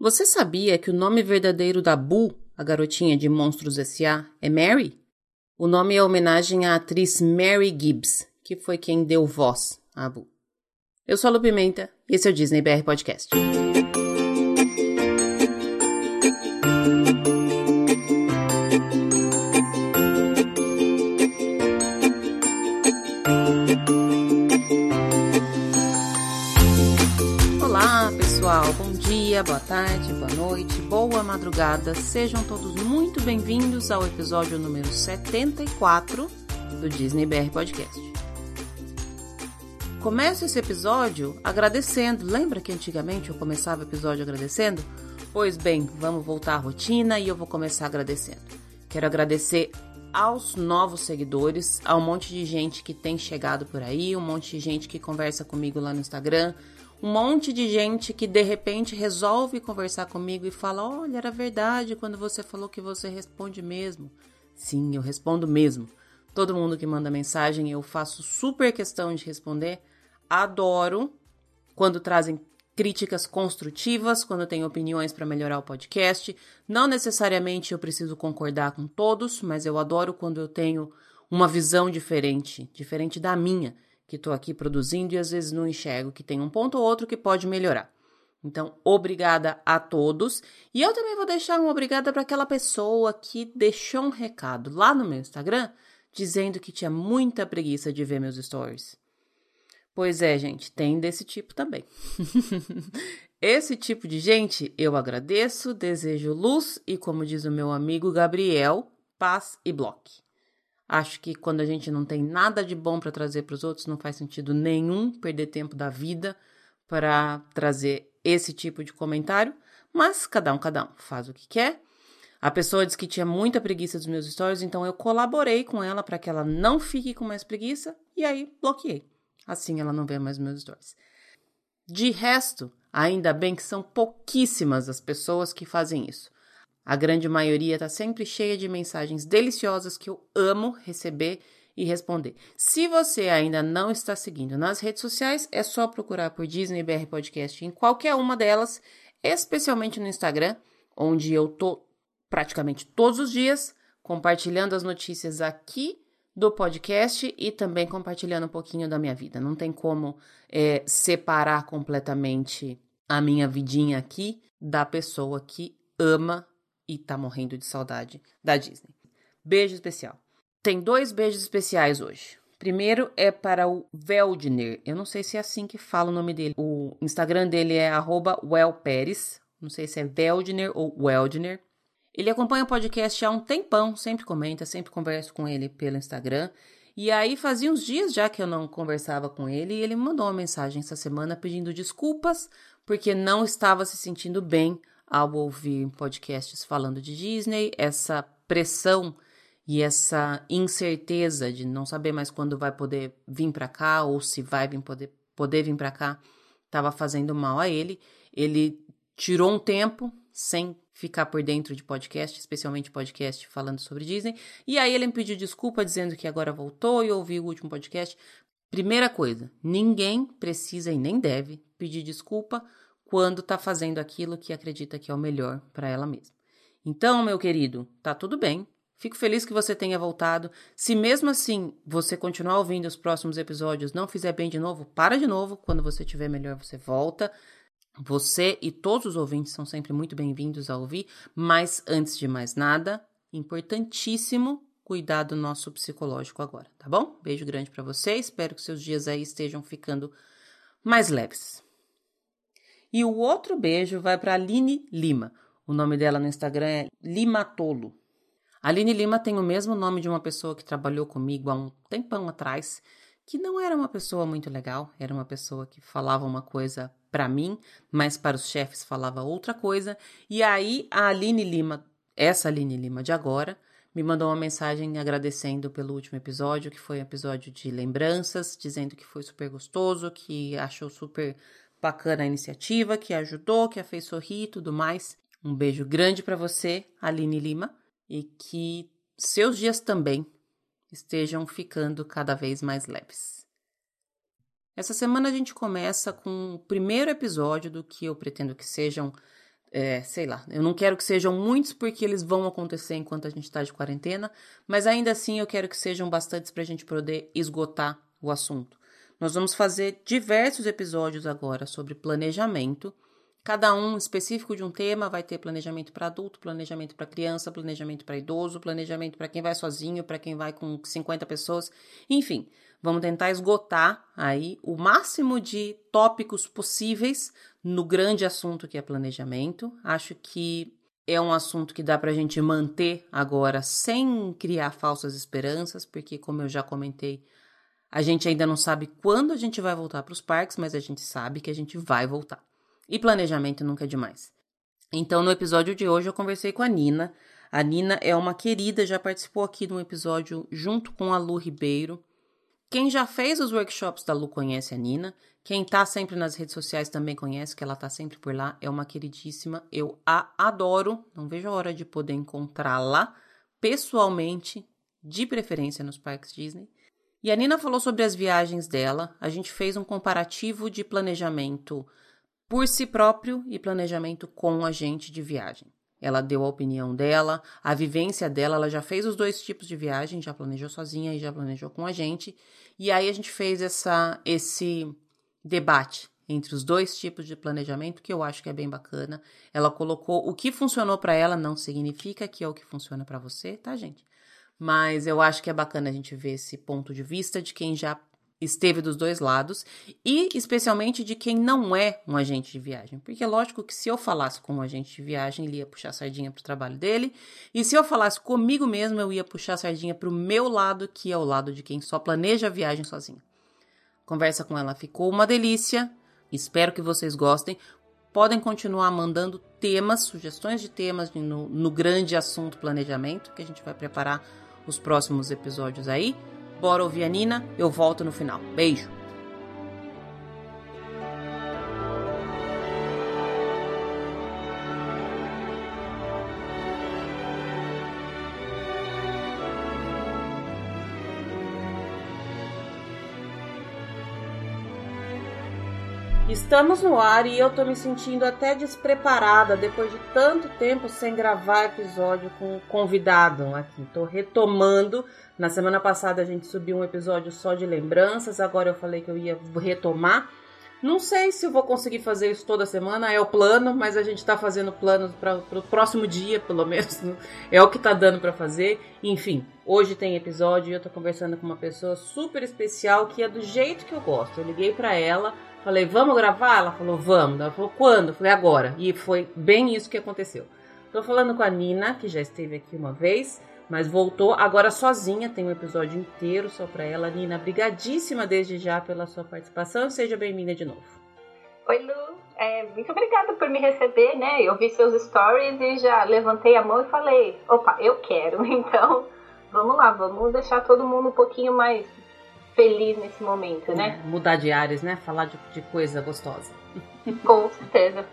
Você sabia que o nome verdadeiro da Boo, a garotinha de Monstros S.A., é Mary? O nome é homenagem à atriz Mary Gibbs, que foi quem deu voz à Boo. Eu sou a Lu Pimenta e esse é o Disney BR Podcast. Dia, boa tarde, boa noite, boa madrugada. Sejam todos muito bem-vindos ao episódio número 74 do Disney BR Podcast. Começo esse episódio agradecendo. Lembra que antigamente eu começava o episódio agradecendo? Pois bem, vamos voltar à rotina e eu vou começar agradecendo. Quero agradecer aos novos seguidores, a um monte de gente que tem chegado por aí, um monte de gente que conversa comigo lá no Instagram, um monte de gente que de repente resolve conversar comigo e fala: Olha, era verdade quando você falou que você responde mesmo. Sim, eu respondo mesmo. Todo mundo que manda mensagem eu faço super questão de responder. Adoro quando trazem críticas construtivas, quando tem opiniões para melhorar o podcast. Não necessariamente eu preciso concordar com todos, mas eu adoro quando eu tenho uma visão diferente, diferente da minha que estou aqui produzindo e às vezes não enxergo que tem um ponto ou outro que pode melhorar. Então, obrigada a todos. E eu também vou deixar uma obrigada para aquela pessoa que deixou um recado lá no meu Instagram dizendo que tinha muita preguiça de ver meus stories. Pois é, gente, tem desse tipo também. Esse tipo de gente eu agradeço, desejo luz e, como diz o meu amigo Gabriel, paz e bloque. Acho que quando a gente não tem nada de bom para trazer para os outros, não faz sentido nenhum perder tempo da vida para trazer esse tipo de comentário, mas cada um, cada um faz o que quer. A pessoa disse que tinha muita preguiça dos meus stories, então eu colaborei com ela para que ela não fique com mais preguiça e aí bloqueei. Assim ela não vê mais meus stories. De resto, ainda bem que são pouquíssimas as pessoas que fazem isso. A grande maioria está sempre cheia de mensagens deliciosas que eu amo receber e responder. Se você ainda não está seguindo nas redes sociais, é só procurar por Disney BR Podcast em qualquer uma delas, especialmente no Instagram, onde eu tô praticamente todos os dias compartilhando as notícias aqui do podcast e também compartilhando um pouquinho da minha vida. Não tem como é, separar completamente a minha vidinha aqui da pessoa que ama e tá morrendo de saudade da Disney. Beijo especial. Tem dois beijos especiais hoje. Primeiro é para o Veldner. Eu não sei se é assim que fala o nome dele. O Instagram dele é @wellperes. Não sei se é Veldner ou Weldner. Ele acompanha o podcast há um tempão, sempre comenta, sempre converso com ele pelo Instagram. E aí fazia uns dias já que eu não conversava com ele e ele me mandou uma mensagem essa semana pedindo desculpas porque não estava se sentindo bem ao ouvir podcasts falando de Disney, essa pressão e essa incerteza de não saber mais quando vai poder vir para cá ou se vai vir poder, poder vir para cá estava fazendo mal a ele. Ele tirou um tempo sem ficar por dentro de podcast, especialmente podcast falando sobre Disney. E aí ele me pediu desculpa dizendo que agora voltou e ouviu o último podcast. Primeira coisa, ninguém precisa e nem deve pedir desculpa quando está fazendo aquilo que acredita que é o melhor para ela mesma. Então, meu querido, tá tudo bem. Fico feliz que você tenha voltado. Se mesmo assim você continuar ouvindo os próximos episódios, não fizer bem de novo, para de novo. Quando você estiver melhor, você volta. Você e todos os ouvintes são sempre muito bem-vindos a ouvir, mas antes de mais nada, importantíssimo cuidar do nosso psicológico agora, tá bom? Beijo grande para você. Espero que seus dias aí estejam ficando mais leves. E o outro beijo vai para Aline Lima. O nome dela no Instagram é Limatolo. Aline Lima tem o mesmo nome de uma pessoa que trabalhou comigo há um tempão atrás, que não era uma pessoa muito legal, era uma pessoa que falava uma coisa para mim, mas para os chefes falava outra coisa. E aí a Aline Lima, essa Aline Lima de agora, me mandou uma mensagem agradecendo pelo último episódio, que foi um episódio de lembranças, dizendo que foi super gostoso, que achou super bacana a iniciativa, que ajudou, que a fez sorrir e tudo mais. Um beijo grande para você, Aline Lima, e que seus dias também estejam ficando cada vez mais leves. Essa semana a gente começa com o primeiro episódio do que eu pretendo que sejam é, sei lá, eu não quero que sejam muitos porque eles vão acontecer enquanto a gente está de quarentena, mas ainda assim eu quero que sejam bastantes para a gente poder esgotar o assunto. Nós vamos fazer diversos episódios agora sobre planejamento. Cada um específico de um tema vai ter planejamento para adulto, planejamento para criança, planejamento para idoso, planejamento para quem vai sozinho, para quem vai com 50 pessoas, enfim. Vamos tentar esgotar aí o máximo de tópicos possíveis no grande assunto que é planejamento. Acho que é um assunto que dá para a gente manter agora sem criar falsas esperanças, porque, como eu já comentei, a gente ainda não sabe quando a gente vai voltar para os parques, mas a gente sabe que a gente vai voltar. E planejamento nunca é demais. Então, no episódio de hoje, eu conversei com a Nina. A Nina é uma querida, já participou aqui de um episódio junto com a Lu Ribeiro. Quem já fez os workshops da Lu conhece a Nina. Quem tá sempre nas redes sociais também conhece, que ela tá sempre por lá. É uma queridíssima. Eu a adoro. Não vejo a hora de poder encontrá-la pessoalmente, de preferência nos parques Disney. E a Nina falou sobre as viagens dela. A gente fez um comparativo de planejamento por si próprio e planejamento com agente de viagem. Ela deu a opinião dela, a vivência dela, ela já fez os dois tipos de viagem, já planejou sozinha e já planejou com a gente. E aí a gente fez essa esse debate entre os dois tipos de planejamento que eu acho que é bem bacana. Ela colocou o que funcionou para ela não significa que é o que funciona para você, tá, gente? Mas eu acho que é bacana a gente ver esse ponto de vista de quem já esteve dos dois lados e especialmente de quem não é um agente de viagem. Porque é lógico que se eu falasse com um agente de viagem, ele ia puxar a sardinha para o trabalho dele, e se eu falasse comigo mesmo, eu ia puxar a sardinha para o meu lado, que é o lado de quem só planeja a viagem sozinho. Conversa com ela ficou uma delícia. Espero que vocês gostem. Podem continuar mandando temas, sugestões de temas no, no grande assunto planejamento, que a gente vai preparar os próximos episódios aí. Bora ouvir a Nina, eu volto no final. Beijo! Estamos no ar e eu tô me sentindo até despreparada depois de tanto tempo sem gravar episódio com convidado aqui. Tô retomando na semana passada a gente subiu um episódio só de lembranças, agora eu falei que eu ia retomar. Não sei se eu vou conseguir fazer isso toda semana, é o plano, mas a gente tá fazendo planos para o próximo dia, pelo menos. É o que tá dando para fazer. Enfim, hoje tem episódio e eu tô conversando com uma pessoa super especial que é do jeito que eu gosto. Eu liguei para ela, falei, vamos gravar? Ela falou, vamos. Ela falou, quando? Eu falei, agora. E foi bem isso que aconteceu. Tô falando com a Nina, que já esteve aqui uma vez mas voltou agora sozinha, tem um episódio inteiro só para ela. Nina, brigadíssima desde já pela sua participação seja bem-vinda de novo. Oi, Lu. É, muito obrigada por me receber, né? Eu vi seus stories e já levantei a mão e falei, opa, eu quero. Então, vamos lá, vamos deixar todo mundo um pouquinho mais feliz nesse momento, né? É, mudar de áreas, né? Falar de, de coisa gostosa. Com certeza.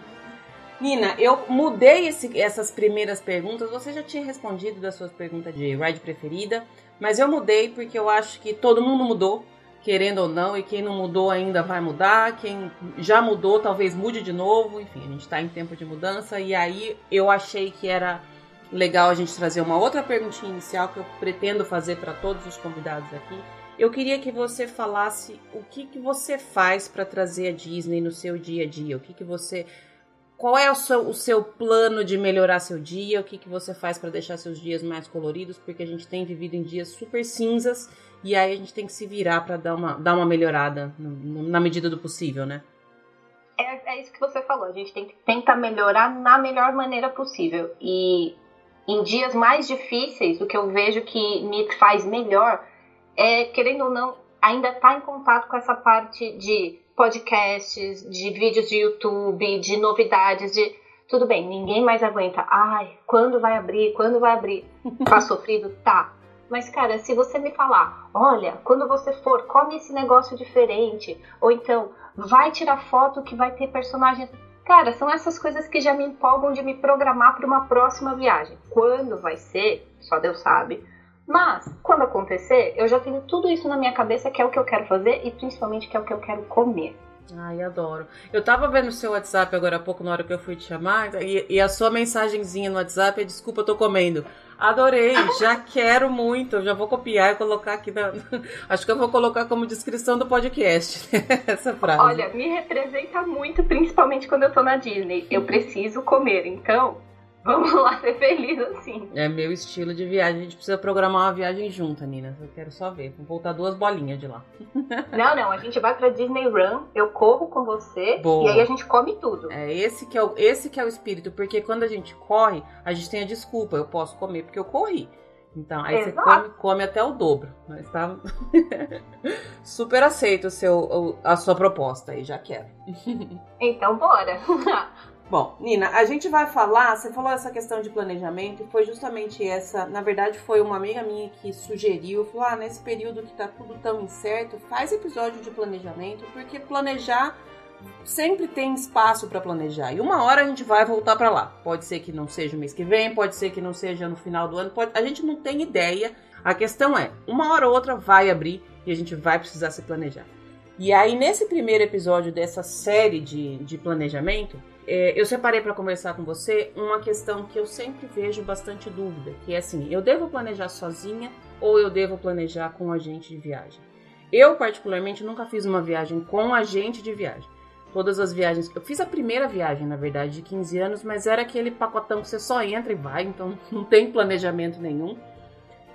Nina, eu mudei esse, essas primeiras perguntas. Você já tinha respondido das suas perguntas de ride preferida, mas eu mudei porque eu acho que todo mundo mudou, querendo ou não, e quem não mudou ainda vai mudar. Quem já mudou talvez mude de novo. Enfim, a gente está em tempo de mudança e aí eu achei que era legal a gente trazer uma outra perguntinha inicial que eu pretendo fazer para todos os convidados aqui. Eu queria que você falasse o que, que você faz para trazer a Disney no seu dia a dia, o que, que você qual é o seu, o seu, plano de melhorar seu dia? O que, que você faz para deixar seus dias mais coloridos? Porque a gente tem vivido em dias super cinzas e aí a gente tem que se virar para dar uma, dar uma melhorada na medida do possível, né? É, é isso que você falou. A gente tem que tentar melhorar na melhor maneira possível. E em dias mais difíceis, o que eu vejo que me faz melhor é, querendo ou não, ainda estar tá em contato com essa parte de podcasts, de vídeos de YouTube, de novidades, de. Tudo bem, ninguém mais aguenta. Ai, quando vai abrir? Quando vai abrir? Tá sofrido? Tá. Mas, cara, se você me falar, olha, quando você for, come esse negócio diferente, ou então, vai tirar foto que vai ter personagens. Cara, são essas coisas que já me empolgam de me programar para uma próxima viagem. Quando vai ser, só Deus sabe. Mas, quando acontecer, eu já tenho tudo isso na minha cabeça que é o que eu quero fazer e principalmente que é o que eu quero comer. Ai, adoro. Eu tava vendo o seu WhatsApp agora há pouco, na hora que eu fui te chamar, e, e a sua mensagenzinha no WhatsApp é desculpa, eu tô comendo. Adorei, já quero muito. Já vou copiar e colocar aqui na. Acho que eu vou colocar como descrição do podcast essa frase. Olha, me representa muito, principalmente quando eu tô na Disney. Eu preciso comer, então Vamos lá ser felizes assim. É meu estilo de viagem. A gente precisa programar uma viagem junta, Nina. Eu quero só ver. Vou voltar duas bolinhas de lá. Não, não. A gente vai pra Disney Run. Eu corro com você. Boa. E aí a gente come tudo. É esse que é o, esse que é o espírito. Porque quando a gente corre, a gente tem a desculpa. Eu posso comer porque eu corri. Então, aí Exato. você come, come até o dobro. Mas tá. Super aceito o seu, a sua proposta aí, já quero. Então, bora. Bom, Nina, a gente vai falar, você falou essa questão de planejamento e foi justamente essa, na verdade foi uma amiga minha que sugeriu, falou, ah, nesse período que tá tudo tão incerto, faz episódio de planejamento, porque planejar sempre tem espaço para planejar. E uma hora a gente vai voltar para lá. Pode ser que não seja o mês que vem, pode ser que não seja no final do ano, pode... a gente não tem ideia. A questão é, uma hora ou outra vai abrir e a gente vai precisar se planejar. E aí, nesse primeiro episódio dessa série de, de planejamento, é, eu separei para conversar com você uma questão que eu sempre vejo bastante dúvida, que é assim, eu devo planejar sozinha ou eu devo planejar com um agente de viagem? Eu, particularmente, nunca fiz uma viagem com agente de viagem. Todas as viagens. Eu fiz a primeira viagem, na verdade, de 15 anos, mas era aquele pacotão que você só entra e vai, então não tem planejamento nenhum.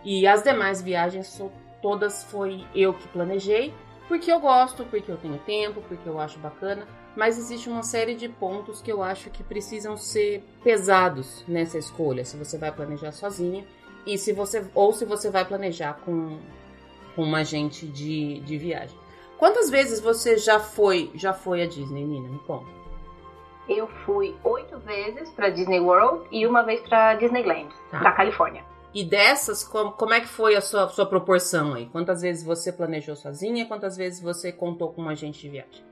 E as demais viagens, todas foi eu que planejei, porque eu gosto, porque eu tenho tempo, porque eu acho bacana mas existe uma série de pontos que eu acho que precisam ser pesados nessa escolha, se você vai planejar sozinha e se você ou se você vai planejar com, com uma agente de, de viagem. Quantas vezes você já foi já foi a Disney, Nina? Me conta. Eu fui oito vezes para Disney World e uma vez para Disneyland, tá. da Califórnia. E dessas, como, como é que foi a sua, sua proporção aí? Quantas vezes você planejou sozinha? Quantas vezes você contou com um agente de viagem?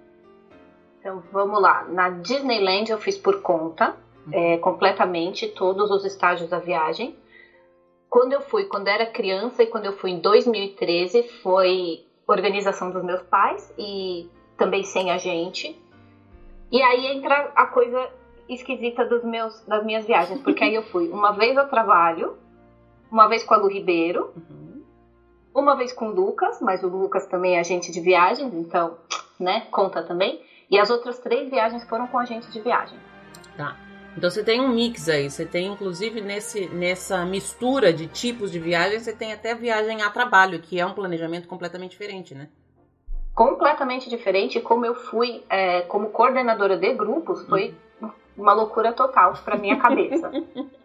Então vamos lá. Na Disneyland eu fiz por conta, é, completamente, todos os estágios da viagem. Quando eu fui, quando era criança e quando eu fui em 2013, foi organização dos meus pais e também sem agente. E aí entra a coisa esquisita dos meus, das minhas viagens, porque aí eu fui uma vez ao trabalho, uma vez com a Lu Ribeiro, uhum. uma vez com o Lucas, mas o Lucas também é agente de viagens, então, né, conta também. E as outras três viagens foram com agente de viagem. Tá. Então você tem um mix aí, você tem inclusive nesse, nessa mistura de tipos de viagem, você tem até viagem a trabalho, que é um planejamento completamente diferente, né? Completamente diferente. Como eu fui é, como coordenadora de grupos, foi uma loucura total para minha cabeça.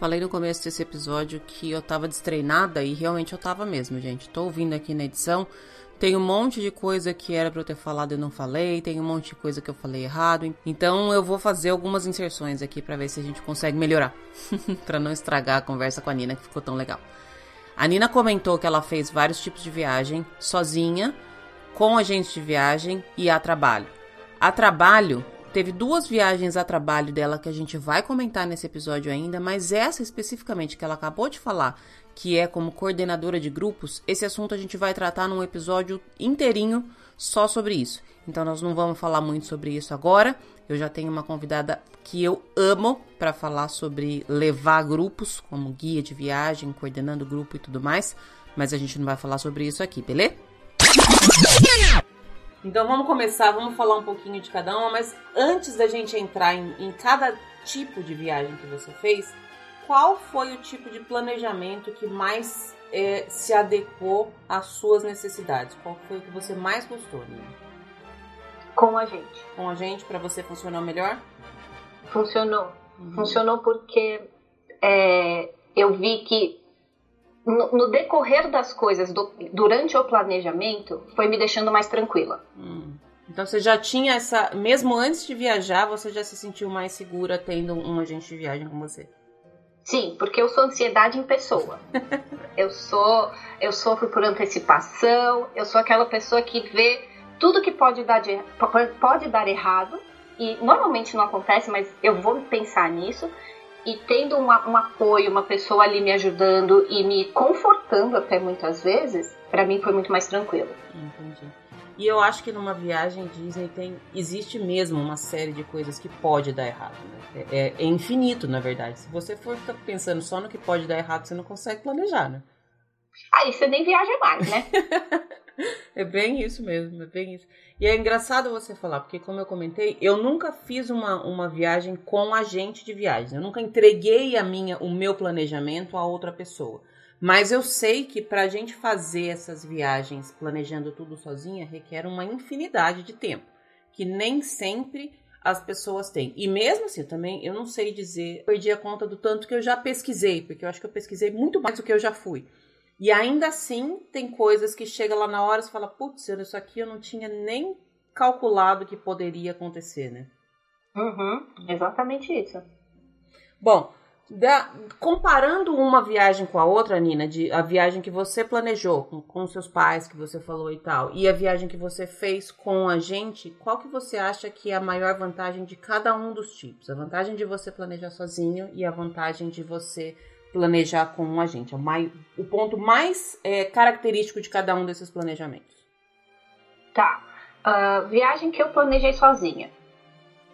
Falei no começo desse episódio que eu tava destreinada e realmente eu tava mesmo, gente. Tô ouvindo aqui na edição. Tem um monte de coisa que era para eu ter falado e não falei, tem um monte de coisa que eu falei errado. Então eu vou fazer algumas inserções aqui para ver se a gente consegue melhorar, para não estragar a conversa com a Nina que ficou tão legal. A Nina comentou que ela fez vários tipos de viagem sozinha, com agentes de viagem e a trabalho. A trabalho teve duas viagens a trabalho dela que a gente vai comentar nesse episódio ainda, mas essa especificamente que ela acabou de falar, que é como coordenadora de grupos, esse assunto a gente vai tratar num episódio inteirinho só sobre isso. Então nós não vamos falar muito sobre isso agora. Eu já tenho uma convidada que eu amo para falar sobre levar grupos, como guia de viagem, coordenando grupo e tudo mais, mas a gente não vai falar sobre isso aqui, beleza? Então vamos começar, vamos falar um pouquinho de cada uma, mas antes da gente entrar em, em cada tipo de viagem que você fez, qual foi o tipo de planejamento que mais é, se adequou às suas necessidades? Qual foi o que você mais gostou, Nina? Com a gente. Com a gente, para você funcionou melhor? Funcionou. Uhum. Funcionou porque é, eu vi que no, no, decorrer das coisas, do, durante o planejamento, foi me deixando mais tranquila. Hum. Então você já tinha essa. Mesmo antes de viajar, você já se sentiu mais segura tendo um agente de viagem com você? Sim, porque eu sou ansiedade em pessoa. eu sou, eu sofro por antecipação, eu sou aquela pessoa que vê tudo que pode dar, de, pode dar errado, e normalmente não acontece, mas eu vou pensar nisso, e tendo uma, um apoio, uma pessoa ali me ajudando e me confortando até muitas vezes, para mim foi muito mais tranquilo. Entendi. E eu acho que numa viagem Disney tem existe mesmo uma série de coisas que pode dar errado. Né? É, é, infinito, na verdade. Se você for ficar pensando só no que pode dar errado, você não consegue planejar, né? Aí você nem viaja mais, né? é bem isso mesmo, é bem isso. E é engraçado você falar, porque como eu comentei, eu nunca fiz uma, uma viagem com agente de viagem. Eu nunca entreguei a minha, o meu planejamento a outra pessoa. Mas eu sei que para a gente fazer essas viagens planejando tudo sozinha requer uma infinidade de tempo, que nem sempre as pessoas têm. E mesmo assim, também eu não sei dizer, perdi a conta do tanto que eu já pesquisei, porque eu acho que eu pesquisei muito mais do que eu já fui. E ainda assim, tem coisas que chega lá na hora e fala, putz, isso aqui eu não tinha nem calculado que poderia acontecer, né? Uhum, exatamente isso. Bom, da, comparando uma viagem com a outra, Nina, de a viagem que você planejou com, com seus pais, que você falou e tal, e a viagem que você fez com a gente, qual que você acha que é a maior vantagem de cada um dos tipos? A vantagem de você planejar sozinho e a vantagem de você planejar com um agente. É o, mais, o ponto mais é, característico de cada um desses planejamentos. Tá. Uh, viagem que eu planejei sozinha.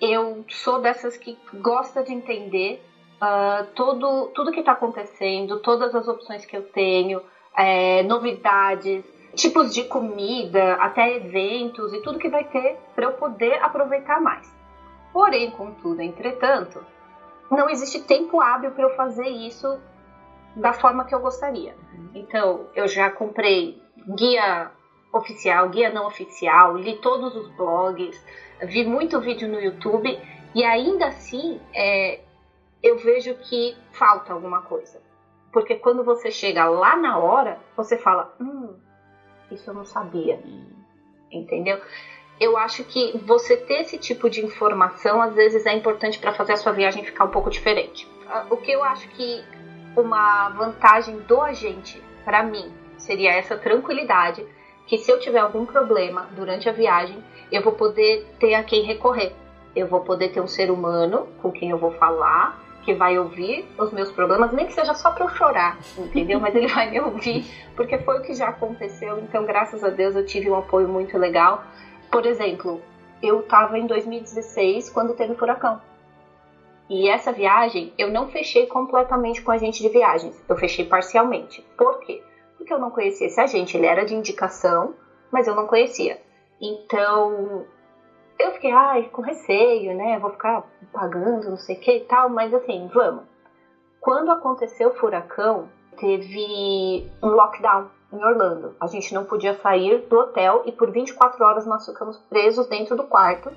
Eu sou dessas que gosta de entender uh, tudo que está acontecendo, todas as opções que eu tenho, é, novidades, tipos de comida, até eventos e tudo que vai ter para eu poder aproveitar mais. Porém, contudo, entretanto, não existe tempo hábil para eu fazer isso da forma que eu gostaria. Então, eu já comprei guia oficial, guia não oficial, li todos os blogs, vi muito vídeo no YouTube e ainda assim é, eu vejo que falta alguma coisa. Porque quando você chega lá na hora, você fala: Hum, isso eu não sabia. Entendeu? Eu acho que você ter esse tipo de informação às vezes é importante para fazer a sua viagem ficar um pouco diferente. Ah, o que eu acho que uma vantagem do agente para mim seria essa tranquilidade que se eu tiver algum problema durante a viagem, eu vou poder ter a quem recorrer. Eu vou poder ter um ser humano com quem eu vou falar que vai ouvir os meus problemas, nem que seja só para eu chorar, entendeu? Mas ele vai me ouvir, porque foi o que já aconteceu. Então, graças a Deus, eu tive um apoio muito legal. Por exemplo, eu estava em 2016 quando teve o furacão. E essa viagem eu não fechei completamente com a agente de viagens, eu fechei parcialmente. Por quê? Porque eu não conhecia esse agente, ele era de indicação, mas eu não conhecia. Então, eu fiquei, ai, com receio, né? Vou ficar pagando, não sei o que e tal, mas assim, vamos. Quando aconteceu o furacão, teve um lockdown em Orlando. A gente não podia sair do hotel e por 24 horas nós ficamos presos dentro do quarto,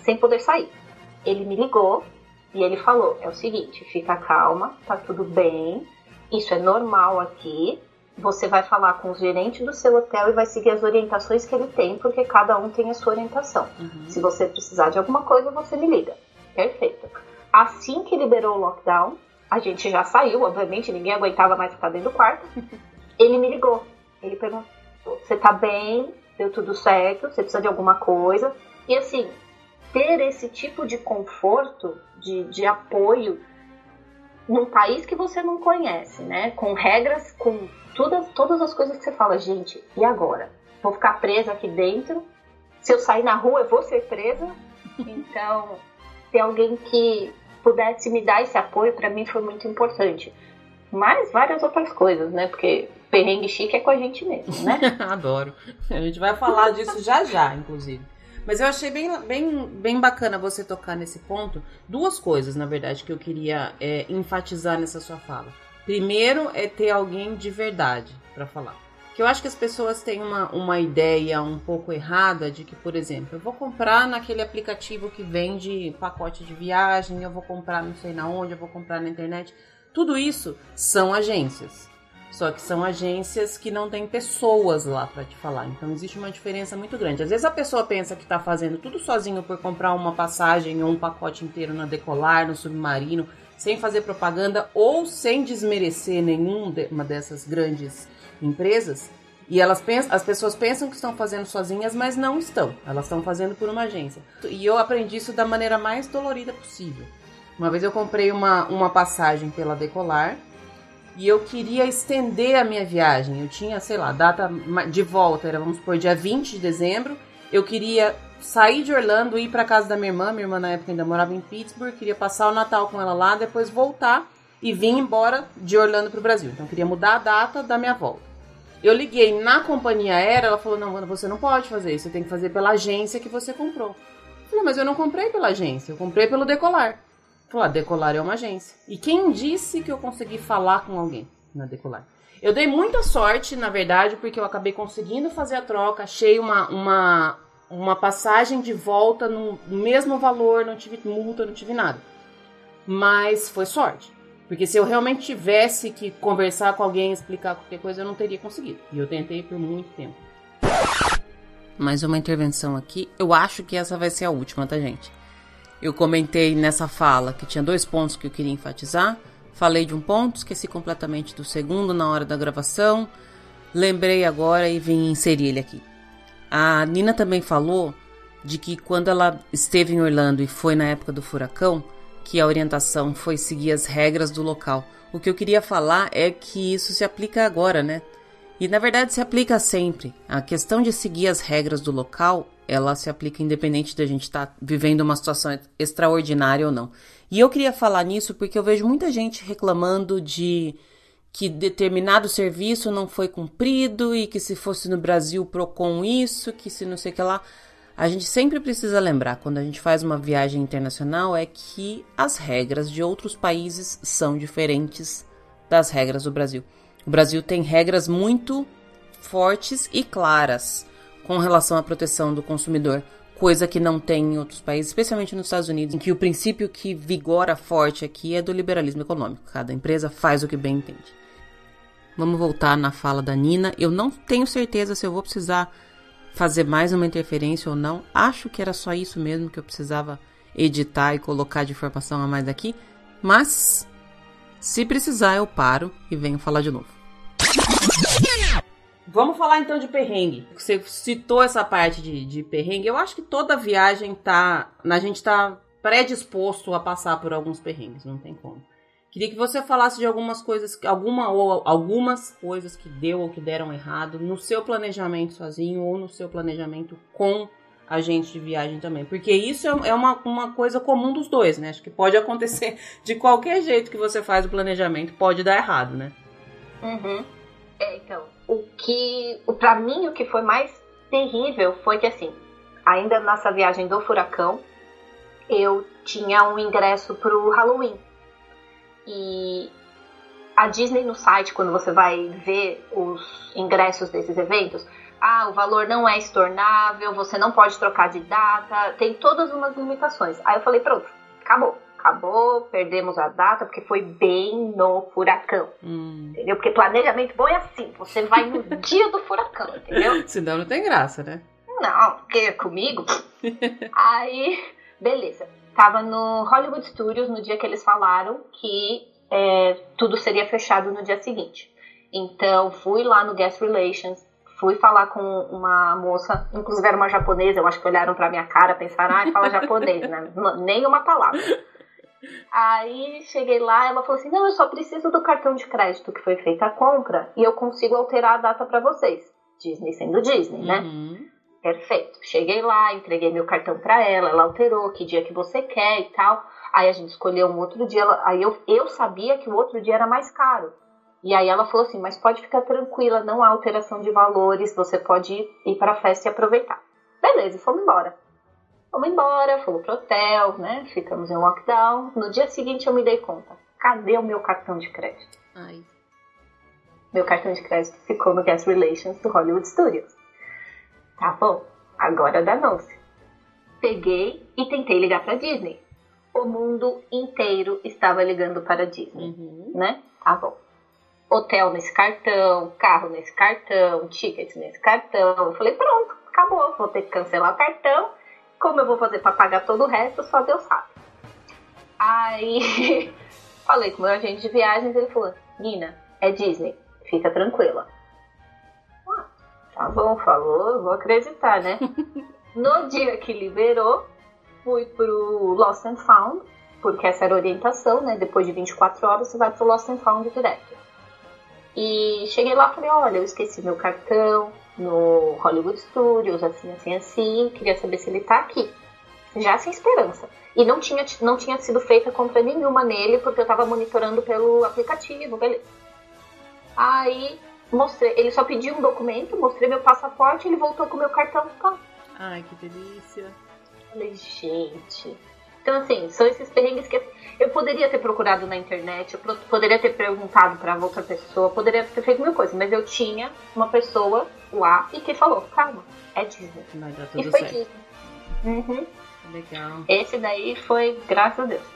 sem poder sair. Ele me ligou e ele falou: é o seguinte, fica calma, tá tudo bem, isso é normal aqui, você vai falar com o gerente do seu hotel e vai seguir as orientações que ele tem, porque cada um tem a sua orientação. Uhum. Se você precisar de alguma coisa, você me liga. Perfeito. Assim que liberou o lockdown, a gente já saiu, obviamente, ninguém aguentava mais ficar dentro do quarto. Ele me ligou. Ele perguntou: Você tá bem? Deu tudo certo? Você precisa de alguma coisa? E assim, ter esse tipo de conforto, de, de apoio, num país que você não conhece, né? Com regras, com todas, todas as coisas que você fala, gente, e agora? Vou ficar presa aqui dentro? Se eu sair na rua, eu vou ser presa? Então, ter alguém que pudesse me dar esse apoio, para mim foi muito importante. Mas várias outras coisas, né? Porque perrengue chique é com a gente mesmo, né? Adoro. A gente vai falar disso já já, inclusive. Mas eu achei bem, bem, bem bacana você tocar nesse ponto. Duas coisas, na verdade, que eu queria é, enfatizar nessa sua fala. Primeiro é ter alguém de verdade para falar. Que eu acho que as pessoas têm uma, uma ideia um pouco errada de que, por exemplo, eu vou comprar naquele aplicativo que vende pacote de viagem, eu vou comprar não sei na onde, eu vou comprar na internet. Tudo isso são agências. Só que são agências que não têm pessoas lá para te falar. Então existe uma diferença muito grande. Às vezes a pessoa pensa que está fazendo tudo sozinho por comprar uma passagem ou um pacote inteiro na Decolar, no Submarino sem fazer propaganda ou sem desmerecer nenhuma dessas grandes empresas. E elas pensam, as pessoas pensam que estão fazendo sozinhas, mas não estão. Elas estão fazendo por uma agência. E eu aprendi isso da maneira mais dolorida possível. Uma vez eu comprei uma, uma passagem pela Decolar e eu queria estender a minha viagem. Eu tinha, sei lá, data de volta, era vamos por dia 20 de dezembro, eu queria sair de Orlando, ir para casa da minha irmã. Minha irmã na época ainda morava em Pittsburgh, queria passar o Natal com ela lá, depois voltar e vir embora de Orlando para o Brasil. Então eu queria mudar a data da minha volta. Eu liguei na companhia aérea, ela falou: "Não, você não pode fazer isso, você tem que fazer pela agência que você comprou". Eu falei: "Mas eu não comprei pela agência, eu comprei pelo Decolar". Falou: ah, "Decolar é uma agência". E quem disse que eu consegui falar com alguém na Decolar? Eu dei muita sorte, na verdade, porque eu acabei conseguindo fazer a troca, achei uma, uma, uma passagem de volta no mesmo valor, não tive multa, não tive nada. Mas foi sorte. Porque se eu realmente tivesse que conversar com alguém, explicar qualquer coisa, eu não teria conseguido. E eu tentei por muito tempo. Mais uma intervenção aqui. Eu acho que essa vai ser a última, tá, gente? Eu comentei nessa fala que tinha dois pontos que eu queria enfatizar. Falei de um ponto, esqueci completamente do segundo na hora da gravação. Lembrei agora e vim inserir ele aqui. A Nina também falou de que quando ela esteve em Orlando e foi na época do furacão, que a orientação foi seguir as regras do local. O que eu queria falar é que isso se aplica agora, né? E na verdade se aplica sempre. A questão de seguir as regras do local, ela se aplica independente da gente estar tá vivendo uma situação extraordinária ou não. E eu queria falar nisso porque eu vejo muita gente reclamando de que determinado serviço não foi cumprido e que se fosse no Brasil Procon isso, que se não sei o que lá. A gente sempre precisa lembrar quando a gente faz uma viagem internacional é que as regras de outros países são diferentes das regras do Brasil. O Brasil tem regras muito fortes e claras com relação à proteção do consumidor coisa que não tem em outros países, especialmente nos Estados Unidos, em que o princípio que vigora forte aqui é do liberalismo econômico. Cada empresa faz o que bem entende. Vamos voltar na fala da Nina. Eu não tenho certeza se eu vou precisar fazer mais uma interferência ou não. Acho que era só isso mesmo que eu precisava editar e colocar de informação a mais aqui. Mas, se precisar, eu paro e venho falar de novo. Vamos falar então de perrengue. Você citou essa parte de, de perrengue. Eu acho que toda viagem tá. A gente tá predisposto a passar por alguns perrengues, não tem como. Queria que você falasse de algumas coisas, alguma ou algumas coisas que deu ou que deram errado no seu planejamento sozinho ou no seu planejamento com agente de viagem também. Porque isso é, é uma, uma coisa comum dos dois, né? Acho que pode acontecer de qualquer jeito que você faz o planejamento, pode dar errado, né? Uhum. É, então, o que, para mim, o que foi mais terrível foi que, assim, ainda nessa viagem do furacão, eu tinha um ingresso pro Halloween. E a Disney no site, quando você vai ver os ingressos desses eventos, ah, o valor não é estornável, você não pode trocar de data, tem todas umas limitações. Aí eu falei, pronto, acabou acabou, perdemos a data, porque foi bem no furacão. Hum. Entendeu? Porque planejamento bom é assim, você vai no dia do furacão, entendeu? Senão não tem graça, né? Não, porque comigo. Aí, beleza. Tava no Hollywood Studios no dia que eles falaram que é, tudo seria fechado no dia seguinte. Então, fui lá no Guest Relations, fui falar com uma moça, inclusive era uma japonesa, eu acho que olharam pra minha cara, pensaram, ah, fala japonês, né? Nem uma palavra. Aí cheguei lá, ela falou assim: "Não, eu só preciso do cartão de crédito que foi feita a compra e eu consigo alterar a data para vocês". Disney sendo Disney, né? Uhum. Perfeito. Cheguei lá, entreguei meu cartão para ela, ela alterou que dia que você quer e tal. Aí a gente escolheu um outro dia, ela, aí eu, eu sabia que o outro dia era mais caro. E aí ela falou assim: "Mas pode ficar tranquila, não há alteração de valores, você pode ir, ir para a festa e aproveitar". Beleza, fomos embora. Fomos embora, fomos pro hotel, né? Ficamos em lockdown. No dia seguinte eu me dei conta. Cadê o meu cartão de crédito? Ai. Meu cartão de crédito ficou no Guest Relations do Hollywood Studios. Tá bom, agora danou-se. Peguei e tentei ligar para Disney. O mundo inteiro estava ligando para a Disney, uhum. né? Tá bom. Hotel nesse cartão, carro nesse cartão, ticket nesse cartão. Eu falei, pronto, acabou. Vou ter que cancelar o cartão como eu vou fazer para pagar todo o resto, só Deus sabe. Aí falei com o meu agente de viagens, ele falou: Nina, é Disney, fica tranquila. Ah, tá bom, falou, vou acreditar, né? no dia que liberou, fui pro Lost and Found, porque essa era a orientação, né? Depois de 24 horas você vai pro Lost and Found direto. E cheguei lá e falei: olha, eu esqueci meu cartão, no Hollywood Studios, assim, assim, assim. Queria saber se ele tá aqui. Já sem esperança. E não tinha, não tinha sido feita compra nenhuma nele, porque eu tava monitorando pelo aplicativo, beleza. Aí mostrei, ele só pediu um documento, mostrei meu passaporte, ele voltou com meu cartão. Tá. Ai, que delícia. Falei, gente. Então, assim, são esses perrengues que eu poderia ter procurado na internet, eu poderia ter perguntado para outra pessoa, poderia ter feito mil coisas, mas eu tinha uma pessoa lá e que falou: calma, é Disney. Vai dar tudo e foi certo. Disney. Uhum. Legal. Esse daí foi, graças a Deus.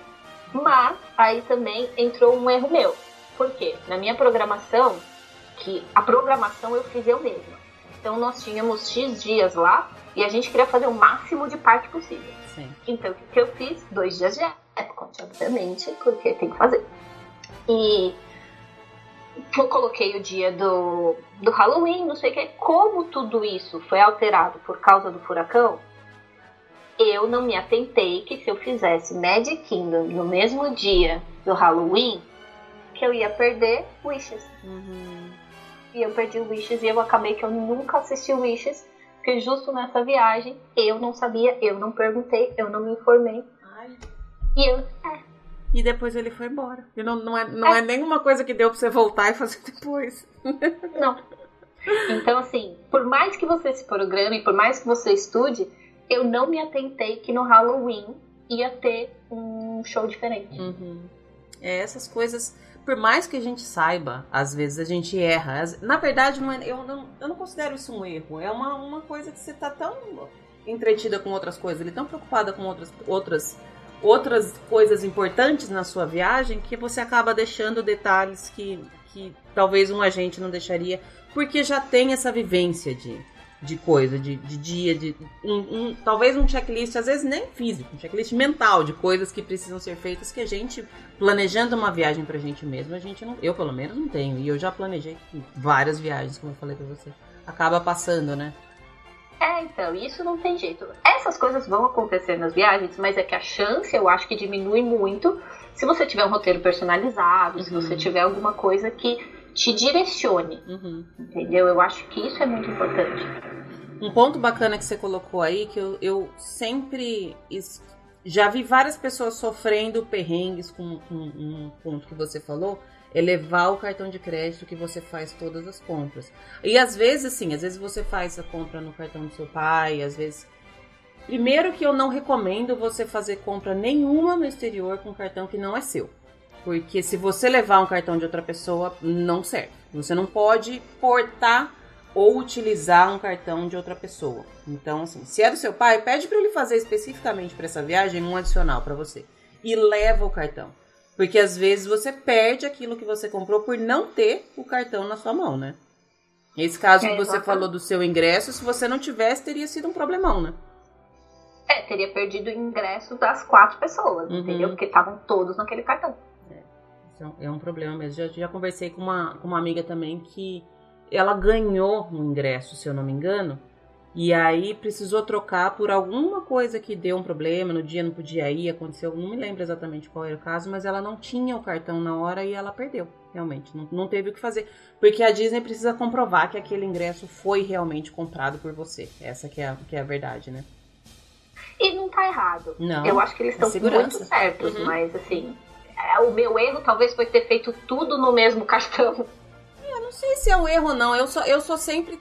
Mas aí também entrou um erro meu. Por quê? Na minha programação, que a programação eu fiz eu mesma. Então nós tínhamos X dias lá e a gente queria fazer o máximo de parque possível. Sim. Então o que que eu fiz? Dois dias de Epcot, obviamente, porque tem que fazer. E eu coloquei o dia do, do Halloween, não sei o que. Como tudo isso foi alterado por causa do furacão, eu não me atentei que se eu fizesse Magic Kingdom no mesmo dia do Halloween, que eu ia perder Wishes. Uhum. E eu perdi o Wishes e eu acabei que eu nunca assisti Wishes, porque justo nessa viagem eu não sabia, eu não perguntei, eu não me informei. Ai. E eu, é, E depois ele foi embora. E não, não, é, não é nenhuma coisa que deu pra você voltar e fazer depois. não. Então, assim, por mais que você se programe, por mais que você estude, eu não me atentei que no Halloween ia ter um show diferente. Uhum. É, essas coisas, por mais que a gente saiba, às vezes a gente erra. Na verdade, não é- eu, não, eu não considero isso um erro. É uma, uma coisa que você tá tão entretida com outras coisas, ele tão preocupada com outras, outras, outras coisas importantes na sua viagem que você acaba deixando detalhes que, que talvez um agente não deixaria, porque já tem essa vivência de, de coisa, de, de dia, de um, um- talvez um checklist, às vezes nem físico, um checklist mental de coisas que precisam ser feitas que a gente, planejando uma viagem pra gente mesmo, a gente não, eu pelo menos não tenho, e eu já planejei várias viagens, como eu falei pra você. Acaba passando, né? É, então, isso não tem jeito. Essas coisas vão acontecer nas viagens, mas é que a chance eu acho que diminui muito se você tiver um roteiro personalizado, se Uhum. você tiver alguma coisa que te direcione, Uhum. entendeu? Eu acho que isso é muito importante. Um ponto bacana que você colocou aí, que eu, eu sempre es- já vi várias pessoas sofrendo perrengues com, com um ponto que você falou, é levar o cartão de crédito que você faz todas as compras. E às vezes, assim, às vezes você faz a compra no cartão do seu pai, às vezes. Primeiro que eu não recomendo você fazer compra nenhuma no exterior com cartão que não é seu. Porque se você levar um cartão de outra pessoa, não serve. Você não pode portar ou utilizar um cartão de outra pessoa. Então, assim, se é do seu pai, pede para ele fazer especificamente para essa viagem um adicional para você e leva o cartão. Porque às vezes você perde aquilo que você comprou por não ter o cartão na sua mão, né? Esse caso É, que você exatamente. falou do seu ingresso, se você não tivesse, teria sido um problemão, né? É, teria perdido o ingresso das quatro pessoas, Uhum. entendeu? Porque estavam todos naquele cartão. É um- é um problema mesmo. Já, já conversei com uma, com uma amiga também que ela ganhou um ingresso, se eu não me engano, e aí precisou trocar por alguma coisa que deu um problema, no dia não podia ir, aconteceu, não me lembro exatamente qual era o caso, mas ela não tinha o cartão na hora e ela perdeu, realmente, não, não teve o que fazer. Porque a Disney precisa comprovar que aquele ingresso foi realmente comprado por você. Essa que é a, que é a verdade, né? E não tá errado. Não, Eu acho que eles é estão segurança. muito certos, Uhum. mas assim, é, o meu erro talvez foi ter feito tudo no mesmo cartão. Não sei se é um erro ou não. Eu sou, eu sou sempre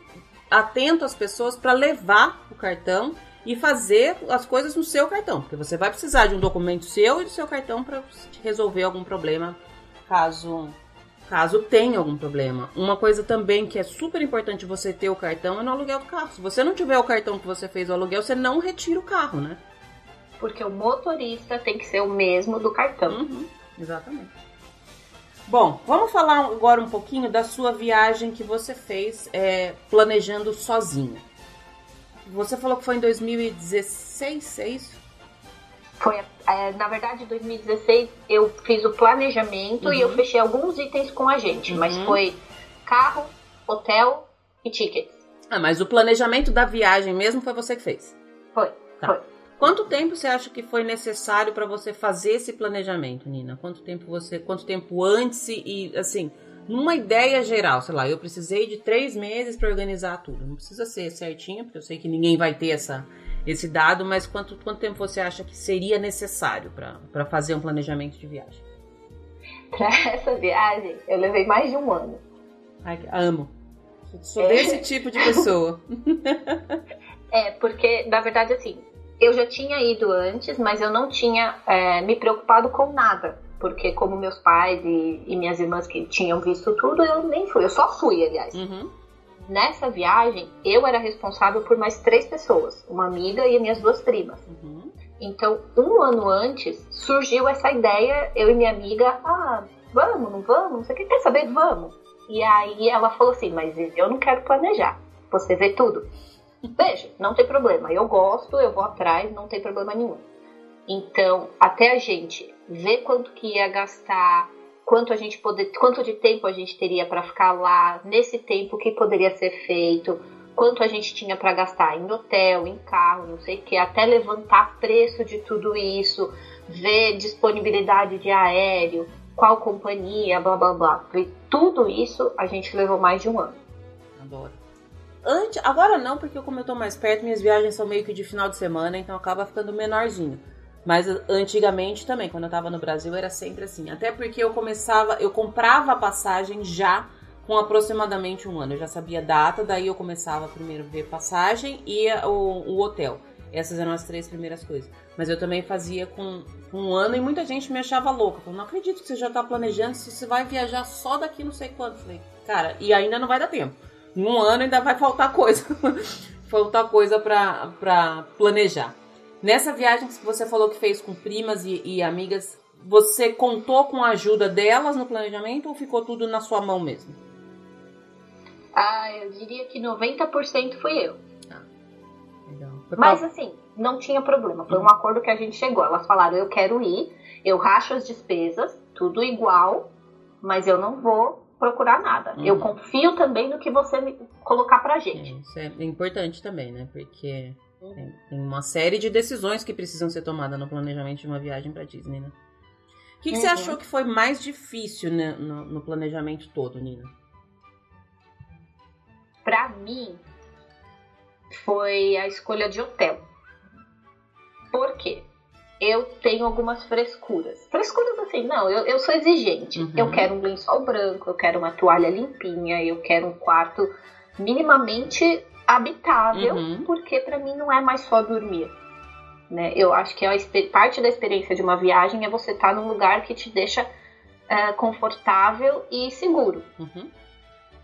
atento às pessoas para levar o cartão e fazer as coisas no seu cartão. Porque você vai precisar de um documento seu e do seu cartão para resolver algum problema, caso caso tenha algum problema. Uma coisa também que é super importante você ter o cartão é no aluguel do carro. Se você não tiver o cartão que você fez o aluguel, você não retira o carro, né? Porque o motorista tem que ser o mesmo do cartão. Uhum, exatamente. Bom, vamos falar agora um pouquinho da sua viagem que você fez é, planejando sozinha. Você falou que foi em 2016, é isso? Foi, é, na verdade, em 2016 eu fiz o planejamento e eu fechei alguns itens com a gente, mas Uhum. foi carro, hotel e tickets. Ah, mas o planejamento da viagem mesmo foi você que fez. Foi, Tá. foi. Quanto tempo você acha que foi necessário para você fazer esse planejamento, Nina? Quanto tempo você, quanto tempo antes e assim, numa ideia geral, sei lá, eu precisei de três meses para organizar tudo. Não precisa ser certinho, porque eu sei que ninguém vai ter essa, esse dado, mas quanto, quanto tempo você acha que seria necessário para fazer um planejamento de viagem? Para essa viagem, eu levei mais de um ano. Ai, amo. Sou é. desse tipo de pessoa. é, porque, na verdade, assim, eu já tinha ido antes, mas eu não tinha é, me preocupado com nada porque como meus pais e, e, minhas irmãs que tinham visto tudo, eu nem fui, eu só fui, aliás. Uhum. Nessa viagem, eu era responsável por mais três pessoas, uma amiga e minhas duas primas. Uhum. Então, um ano antes, surgiu essa ideia, eu e minha amiga, ah, vamos, não vamos, você quer saber? Vamos. E aí ela falou assim, mas eu não quero planejar, você vê tudo. Veja, não tem problema, eu gosto, eu vou atrás, não tem problema nenhum. Então, até a gente ver quanto que ia gastar, quanto a gente poder, quanto de tempo a gente teria para ficar lá, nesse tempo que poderia ser feito, quanto a gente tinha para gastar em hotel, em carro, não sei o que, até levantar preço de tudo isso, ver disponibilidade de aéreo, qual companhia, blá blá blá. tudo isso a gente levou mais de um ano. Adoro. Antes, agora não, porque como eu tô mais perto, minhas viagens são meio que de final de semana, então acaba ficando menorzinho. Mas antigamente também, quando eu tava no Brasil, era sempre assim. Até porque eu começava, eu comprava a passagem já com aproximadamente um ano. Eu já sabia a data, daí eu começava primeiro a ver passagem e o, o hotel. Essas eram as três primeiras coisas. Mas eu também fazia com, com um ano e muita gente me achava louca. Falei, não acredito que você já tá planejando, se você vai viajar só daqui não sei quanto. Falei, cara, e ainda não vai dar tempo. Em um ano ainda vai faltar coisa. faltar coisa pra planejar. Nessa viagem que você falou que fez com primas e, e amigas, você contou com a ajuda delas no planejamento ou ficou tudo na sua mão mesmo? Ah, eu diria que 90% fui eu. Ah, legal. Mas assim, não tinha problema. Foi um acordo que a gente chegou. Elas falaram: eu quero ir, eu racho as despesas, tudo igual, mas eu não vou procurar nada. Uhum. Eu confio também no que você me colocar pra gente. É, isso é importante também, né? Porque tem, tem, uma série de decisões que precisam ser tomadas no planejamento de uma viagem para Disney, né? O que, que uhum. você achou que foi mais difícil né, no, no planejamento todo, Nina? Para mim, foi a escolha de hotel. Por quê? Eu tenho algumas frescuras. Frescuras assim, não, eu, eu sou exigente. Uhum. Eu quero um lençol branco, eu quero uma toalha limpinha, eu quero um quarto minimamente habitável, uhum. porque para mim não é mais só dormir. Né? Eu acho que a parte da experiência de uma viagem é você estar tá num lugar que te deixa uh, confortável e seguro. Uhum.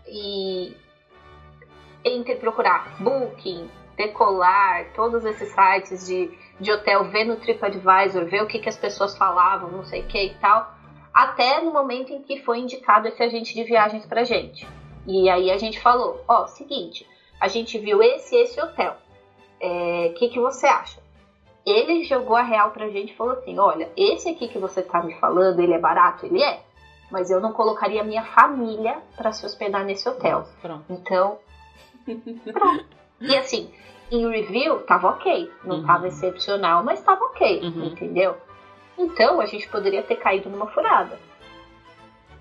E entre procurar Booking, Decolar, todos esses sites de, de hotel, ver no TripAdvisor, ver o que, que as pessoas falavam, não sei o que e tal, até no momento em que foi indicado esse agente de viagens pra gente. E aí a gente falou, ó, oh, seguinte, a gente viu esse esse hotel. O é, que, que você acha? Ele jogou a real pra gente e falou assim: olha, esse aqui que você tá me falando, ele é barato? Ele é. Mas eu não colocaria minha família para se hospedar nesse hotel. Pronto. Então, pronto. E assim, em review tava ok. Não uhum. tava excepcional, mas tava ok, uhum. entendeu? Então a gente poderia ter caído numa furada.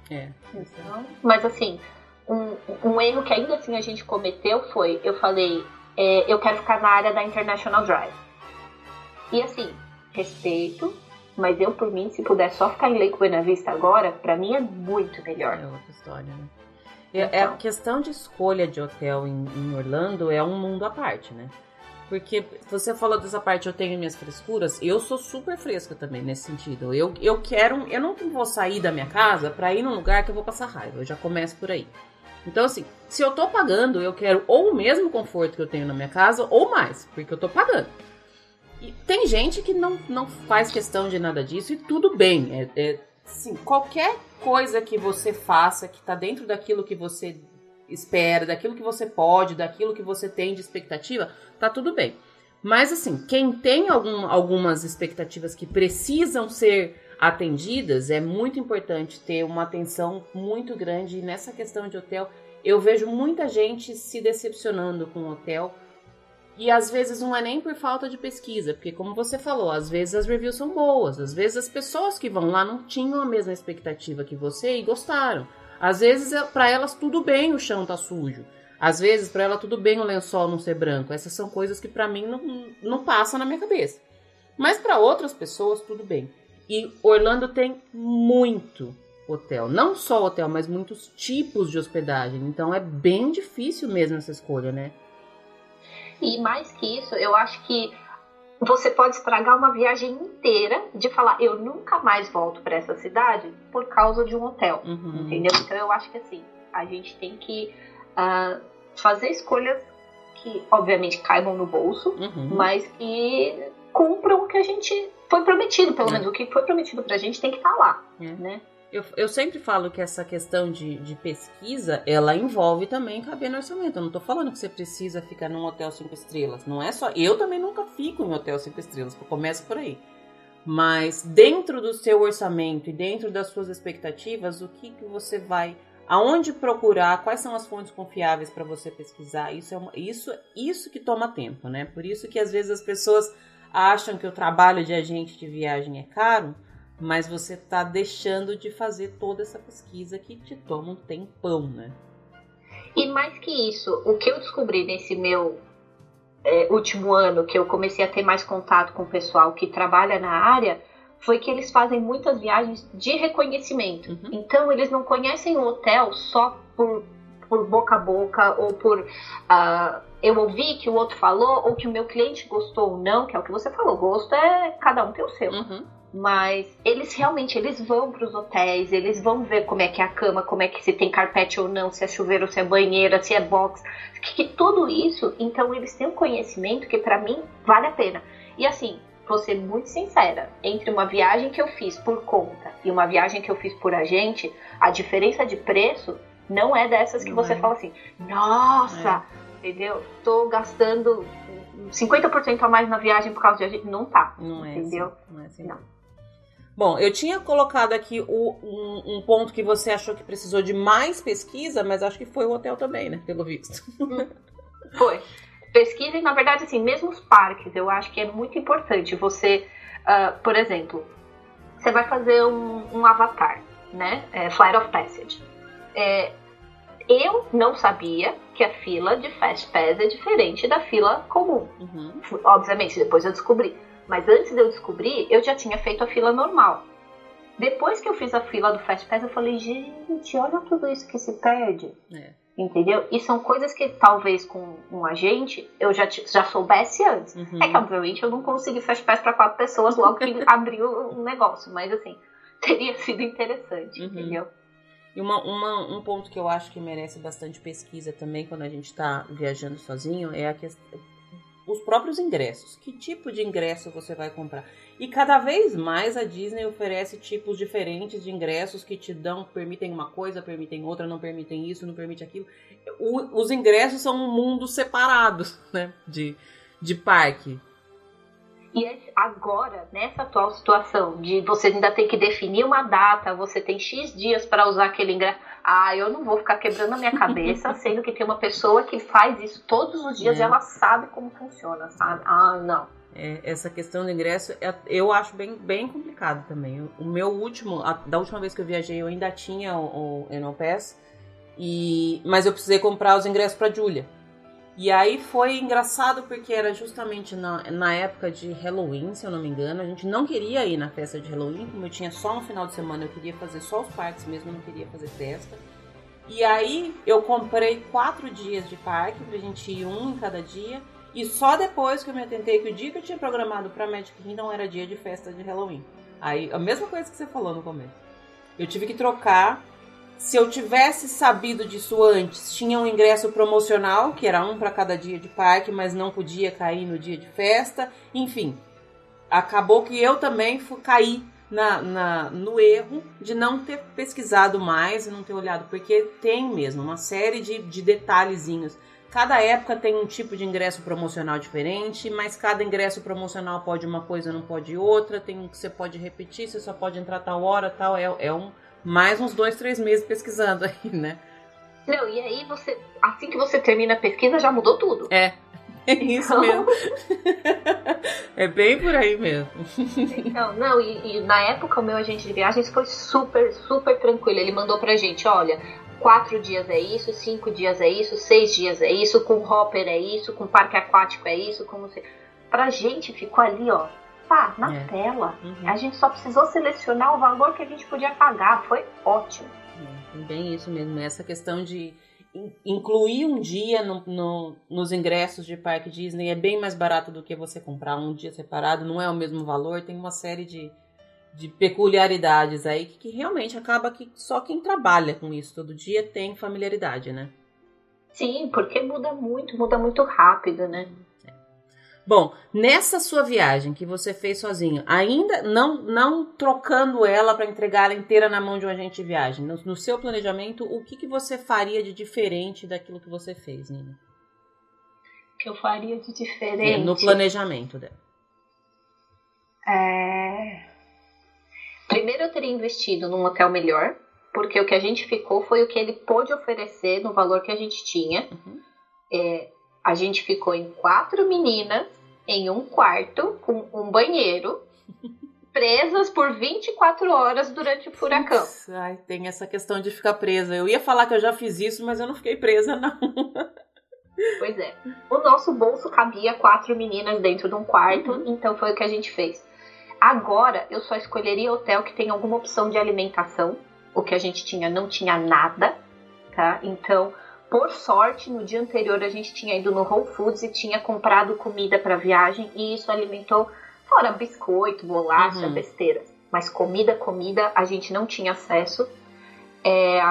É. Então, mas assim, um, um erro que ainda assim a gente cometeu foi, eu falei, é, eu quero ficar na área da International Drive. E assim, respeito, mas eu por mim, se puder só ficar em Lake Buena Vista agora, para mim é muito melhor. É outra história, né? Então. É, a questão de escolha de hotel em, em Orlando é um mundo à parte, né? Porque você falou dessa parte, eu tenho minhas frescuras, eu sou super fresca também nesse sentido. Eu, eu quero, eu não vou sair da minha casa para ir num lugar que eu vou passar raiva. Eu já começo por aí. Então, assim, se eu tô pagando, eu quero ou o mesmo conforto que eu tenho na minha casa ou mais, porque eu tô pagando. E tem gente que não, não faz questão de nada disso e tudo bem. É, é assim, qualquer coisa que você faça que tá dentro daquilo que você espera, daquilo que você pode, daquilo que você tem de expectativa, tá tudo bem. Mas assim, quem tem algum, algumas expectativas que precisam ser atendidas, é muito importante ter uma atenção muito grande nessa questão de hotel. Eu vejo muita gente se decepcionando com o hotel. E às vezes não é nem por falta de pesquisa, porque como você falou, às vezes as reviews são boas, às vezes as pessoas que vão lá não tinham a mesma expectativa que você e gostaram. Às vezes, é, para elas, tudo bem o chão tá sujo. Às vezes, para ela, tudo bem o lençol não ser branco. Essas são coisas que para mim não, não passam na minha cabeça. Mas para outras pessoas, tudo bem. E Orlando tem muito hotel. Não só hotel, mas muitos tipos de hospedagem. Então é bem difícil mesmo essa escolha, né? E mais que isso, eu acho que você pode estragar uma viagem inteira de falar, eu nunca mais volto para essa cidade por causa de um hotel. Uhum. Entendeu? Então eu acho que assim, a gente tem que uh, fazer escolhas que, obviamente, caibam no bolso, uhum. mas que cumpram o que a gente foi prometido, pelo é. menos o que foi prometido pra gente tem que estar tá lá, é. né? Eu, eu sempre falo que essa questão de, de pesquisa, ela envolve também caber no orçamento. Eu não tô falando que você precisa ficar num hotel cinco estrelas. Não é só. Eu também nunca fico em hotel cinco estrelas, começa por aí. Mas dentro do seu orçamento e dentro das suas expectativas, o que, que você vai. Aonde procurar, quais são as fontes confiáveis para você pesquisar? Isso é uma, isso, isso que toma tempo, né? Por isso que às vezes as pessoas acham que o trabalho de agente de viagem é caro, mas você está deixando de fazer toda essa pesquisa que te toma um tempão, né? E mais que isso, o que eu descobri nesse meu é, último ano, que eu comecei a ter mais contato com o pessoal que trabalha na área, foi que eles fazem muitas viagens de reconhecimento. Uhum. Então, eles não conhecem o hotel só por, por boca a boca ou por uh, eu ouvi que o outro falou ou que o meu cliente gostou ou não, que é o que você falou. Gosto é cada um tem o seu. Uhum mas eles realmente eles vão para os hotéis, eles vão ver como é que é a cama, como é que se tem carpete ou não, se é chuveiro, se é banheira, se é box, que, que tudo isso, então eles têm um conhecimento que para mim vale a pena. E assim, vou ser muito sincera, entre uma viagem que eu fiz por conta e uma viagem que eu fiz por agente, a diferença de preço não é dessas que não você é. fala assim, nossa, é. entendeu? Tô gastando 50% a mais na viagem por causa de agente. Não tá. Não é entendeu? Assim, não é assim. Não. Bom, eu tinha colocado aqui o, um, um, ponto que você achou que precisou de mais pesquisa, mas acho que foi o hotel também, né? Pelo visto. Foi. Pesquisa na verdade, assim, mesmo os parques, eu acho que é muito importante você, uh, por exemplo, você vai fazer um, um avatar, né? É, Flight of Passage. É, eu não sabia que a fila de Fast Pass é diferente da fila comum. Uhum. Obviamente, depois eu descobri. Mas antes de eu descobrir, eu já tinha feito a fila normal. Depois que eu fiz a fila do Fast Pass, eu falei, gente, olha tudo isso que se perde. É. Entendeu? E são coisas que talvez com um agente eu já, já soubesse antes. Uhum. É que, obviamente, eu não consegui Fast Pass para quatro pessoas logo que abriu o negócio. Mas, assim, teria sido interessante, uhum. entendeu? E uma, uma, um ponto que eu acho que merece bastante pesquisa também quando a gente está viajando sozinho é a questão os próprios ingressos. Que tipo de ingresso você vai comprar? E cada vez mais a Disney oferece tipos diferentes de ingressos que te dão, permitem uma coisa, permitem outra, não permitem isso, não permite aquilo. O, os ingressos são um mundo separados, né? De, de parque. E agora, nessa atual situação de você ainda ter que definir uma data, você tem X dias para usar aquele ingresso. Ah, eu não vou ficar quebrando a minha cabeça, sendo que tem uma pessoa que faz isso todos os dias é. e ela sabe como funciona, sabe? Ah, não. É, essa questão do ingresso, é, eu acho bem, bem complicado também. O meu último, a, da última vez que eu viajei, eu ainda tinha o, o Enopass, e mas eu precisei comprar os ingressos para Julia. E aí foi engraçado porque era justamente na, na época de Halloween, se eu não me engano. A gente não queria ir na festa de Halloween, como eu tinha só um final de semana, eu queria fazer só os parques mesmo, não queria fazer festa. E aí eu comprei quatro dias de parque pra gente ir um em cada dia. E só depois que eu me atentei que o dia que eu tinha programado pra Magic Kingdom era dia de festa de Halloween. Aí, a mesma coisa que você falou no começo. Eu tive que trocar se eu tivesse sabido disso antes, tinha um ingresso promocional, que era um para cada dia de parque, mas não podia cair no dia de festa. Enfim, acabou que eu também fui, caí na, na, no erro de não ter pesquisado mais e não ter olhado, porque tem mesmo uma série de, de detalhezinhos. Cada época tem um tipo de ingresso promocional diferente, mas cada ingresso promocional pode uma coisa, não pode outra. Tem um que você pode repetir, você só pode entrar tal hora, tal. É, é um mais uns dois, três meses pesquisando aí, né? Não, e aí você, assim que você termina a pesquisa, já mudou tudo. É. É isso então... mesmo. é bem por aí mesmo. Então, não, e, e, na época o meu agente de viagens foi super, super tranquilo. Ele mandou pra gente, olha, quatro dias é isso, cinco dias é isso, seis dias é isso, com hopper é isso, com parque aquático é isso, com você. Pra gente ficou ali, ó, na é. tela. Uhum. A gente só precisou selecionar o valor que a gente podia pagar. Foi ótimo. É, bem isso mesmo, essa questão de incluir um dia no, no, nos ingressos de parque Disney é bem mais barato do que você comprar um dia separado, não é o mesmo valor, tem uma série de, de peculiaridades aí que, que realmente acaba que só quem trabalha com isso todo dia tem familiaridade, né? Sim, porque muda muito, muda muito rápido, né? Bom, nessa sua viagem que você fez sozinho, ainda não não trocando ela para entregar ela inteira na mão de um agente de viagem, no, no seu planejamento, o que, que você faria de diferente daquilo que você fez, Nina? O que eu faria de diferente? É, no planejamento dela. É... Primeiro eu teria investido num hotel melhor, porque o que a gente ficou foi o que ele pôde oferecer no valor que a gente tinha. Uhum. É, a gente ficou em quatro meninas em um quarto com um banheiro, presas por 24 horas durante o furacão. Ai, tem essa questão de ficar presa. Eu ia falar que eu já fiz isso, mas eu não fiquei presa, não. Pois é. O nosso bolso cabia quatro meninas dentro de um quarto, uhum. então foi o que a gente fez. Agora eu só escolheria hotel que tem alguma opção de alimentação. O que a gente tinha não tinha nada, tá? Então por sorte, no dia anterior a gente tinha ido no Whole Foods e tinha comprado comida para viagem e isso alimentou fora biscoito, bolacha, uhum. besteira. Mas comida, comida, a gente não tinha acesso. É,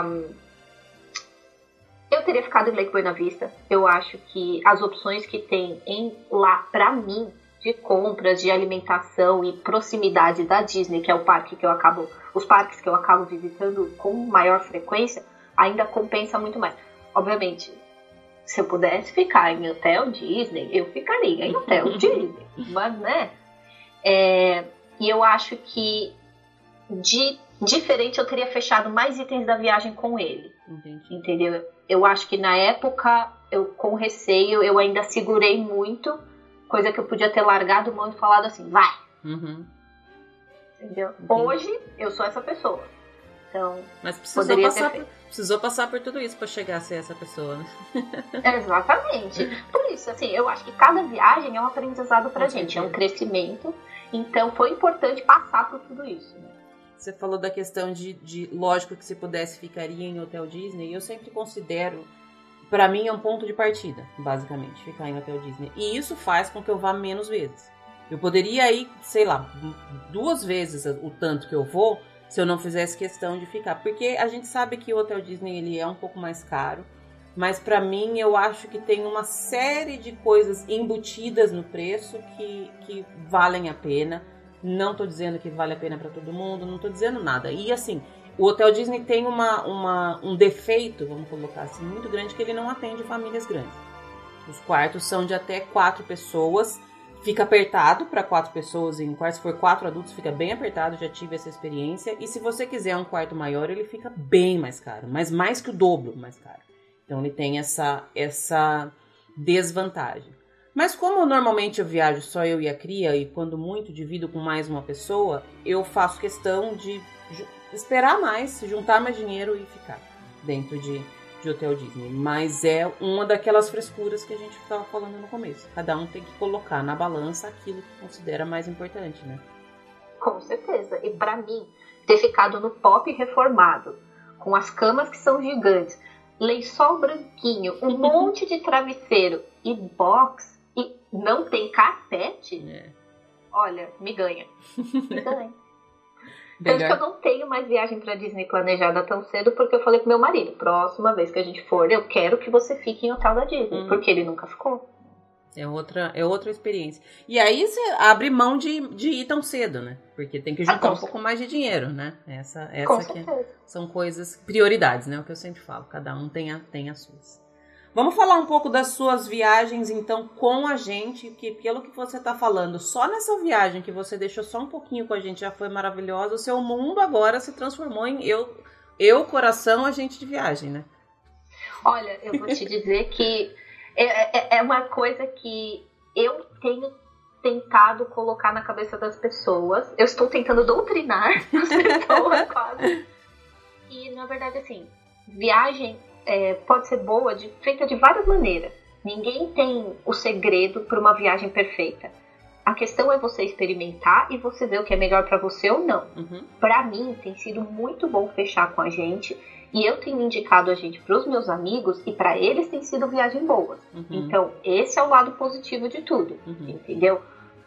eu teria ficado em Lake Buena Vista. Eu acho que as opções que tem em lá para mim de compras, de alimentação e proximidade da Disney, que é o parque que eu acabo, os parques que eu acabo visitando com maior frequência, ainda compensa muito mais. Obviamente, se eu pudesse ficar em hotel Disney, eu ficaria em hotel Disney. Mas, né? É, e eu acho que de diferente eu teria fechado mais itens da viagem com ele. Entendi. Entendeu? Eu acho que na época, eu com receio, eu ainda segurei muito, coisa que eu podia ter largado mão e falado assim, vai. Uhum. Entendeu? Entendi. Hoje eu sou essa pessoa. Então, Mas precisou passar, por, precisou passar por tudo isso para chegar a ser essa pessoa, né? Exatamente. Por isso, assim, eu acho que cada viagem é um aprendizado Com gente, é um crescimento. Então foi importante passar por tudo isso. Né? Você falou da questão de, de, lógico que se pudesse ficaria em hotel Disney. Eu sempre considero, para mim é um ponto de partida, basicamente, ficar em hotel Disney. E isso faz com que eu vá menos vezes. Eu poderia ir, sei lá, duas vezes o tanto que eu vou, se eu não fizesse questão de ficar. Porque a gente sabe que o Hotel Disney ele é um pouco mais caro, mas para mim eu acho que tem uma série de coisas embutidas no preço que, que valem a pena. Não estou dizendo que vale a pena para todo mundo, não estou dizendo nada. E assim, o Hotel Disney tem uma, uma, um defeito, vamos colocar assim, muito grande, que ele não atende famílias grandes. Os quartos são de até quatro pessoas Fica apertado para quatro pessoas em um quarto. Se for quatro adultos, fica bem apertado. Já tive essa experiência. E se você quiser um quarto maior, ele fica bem mais caro, mas mais que o dobro mais caro. Então ele tem essa essa desvantagem. Mas como normalmente eu viajo só eu e a cria e quando muito divido com mais uma pessoa, eu faço questão de esperar mais, juntar mais dinheiro e ficar dentro de de Hotel Disney, mas é uma daquelas frescuras que a gente estava falando no começo. Cada um tem que colocar na balança aquilo que considera mais importante, né? Com certeza. E para mim, ter ficado no pop reformado, com as camas que são gigantes, lençol branquinho, um monte de travesseiro e box e não tem carpete, é. olha, me ganha. Me ganha. Tanto que eu não tenho mais viagem para Disney planejada tão cedo, porque eu falei pro meu marido: próxima vez que a gente for, eu quero que você fique em hotel da Disney, hum. porque ele nunca ficou. É outra, é outra experiência. E aí você abre mão de, de ir tão cedo, né? Porque tem que juntar ah, um pouco mais de dinheiro, né? Essa, essa aqui é, são coisas, prioridades, né? O que eu sempre falo. Cada um tem, a, tem as suas. Vamos falar um pouco das suas viagens, então, com a gente, que pelo que você está falando, só nessa viagem que você deixou só um pouquinho com a gente já foi maravilhosa, o seu mundo agora se transformou em eu, eu coração, agente de viagem, né? Olha, eu vou te dizer que é, é, é uma coisa que eu tenho tentado colocar na cabeça das pessoas. Eu estou tentando doutrinar as pessoas quase. E na verdade, assim, viagem é, pode ser boa, de, feita de várias maneiras. Ninguém tem o segredo para uma viagem perfeita. A questão é você experimentar e você ver o que é melhor para você ou não. Uhum. Para mim, tem sido muito bom fechar com a gente e eu tenho indicado a gente para os meus amigos e para eles tem sido viagem boa. Uhum. Então, esse é o lado positivo de tudo, uhum. entendeu?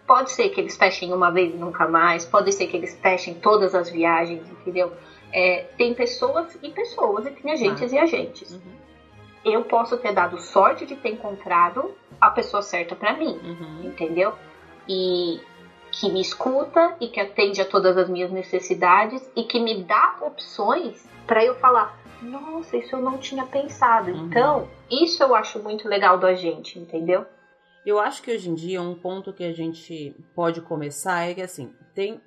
Pode ser que eles fechem uma vez e nunca mais, pode ser que eles fechem todas as viagens, entendeu? É, tem pessoas e pessoas, e tem agentes ah. e agentes. Uhum. Eu posso ter dado sorte de ter encontrado a pessoa certa para mim, uhum. entendeu? E que me escuta e que atende a todas as minhas necessidades e que me dá opções para eu falar: nossa, isso eu não tinha pensado. Uhum. Então, isso eu acho muito legal do agente, entendeu? Eu acho que hoje em dia um ponto que a gente pode começar é que assim, tem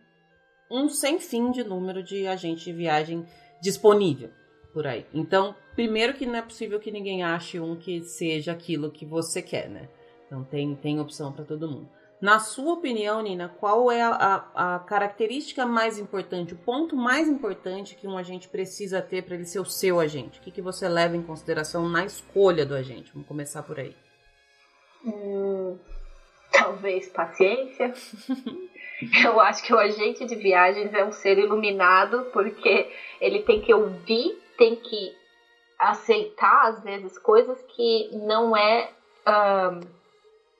um sem fim de número de agente de viagem disponível por aí. Então, primeiro que não é possível que ninguém ache um que seja aquilo que você quer, né? Então tem, tem opção para todo mundo. Na sua opinião, Nina, qual é a, a, característica mais importante, o ponto mais importante que um agente precisa ter para ele ser o seu agente? O que, que você leva em consideração na escolha do agente? Vamos começar por aí. Hum, talvez paciência. Eu acho que o agente de viagens é um ser iluminado porque ele tem que ouvir, tem que aceitar às vezes coisas que não é um,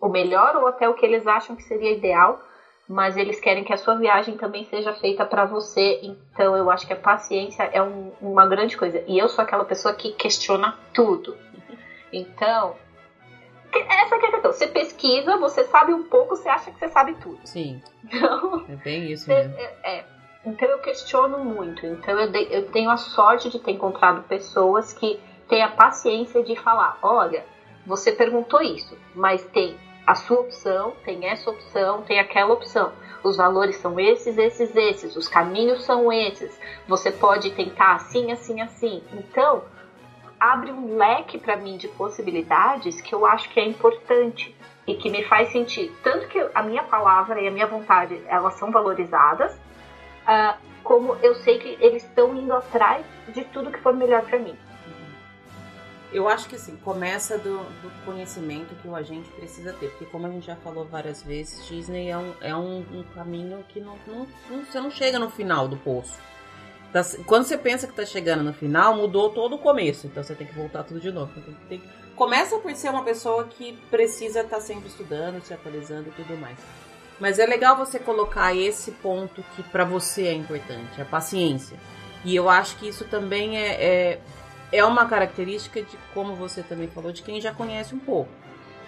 o melhor ou até o que eles acham que seria ideal, mas eles querem que a sua viagem também seja feita para você. Então eu acho que a paciência é um, uma grande coisa. E eu sou aquela pessoa que questiona tudo. Então essa é a questão. Você pesquisa, você sabe um pouco, você acha que você sabe tudo. Sim. Então, é bem isso mesmo. É, é, então eu questiono muito. Então eu, de, eu tenho a sorte de ter encontrado pessoas que têm a paciência de falar: olha, você perguntou isso, mas tem a sua opção, tem essa opção, tem aquela opção. Os valores são esses, esses, esses. Os caminhos são esses. Você pode tentar assim, assim, assim. Então abre um leque para mim de possibilidades que eu acho que é importante e que me faz sentir tanto que a minha palavra e a minha vontade elas são valorizadas, uh, como eu sei que eles estão indo atrás de tudo que for melhor para mim. Eu acho que assim, começa do, do, conhecimento que o agente precisa ter, porque como a gente já falou várias vezes, Disney é um, é um, um caminho que não, não, não, você não chega no final do poço. Tá, quando você pensa que tá chegando no final, mudou todo o começo. Então você tem que voltar tudo de novo. Tem, tem, começa por ser uma pessoa que precisa estar tá sempre estudando, se atualizando e tudo mais. Mas é legal você colocar esse ponto que para você é importante, a paciência. E eu acho que isso também é, é, é uma característica de, como você também falou, de quem já conhece um pouco.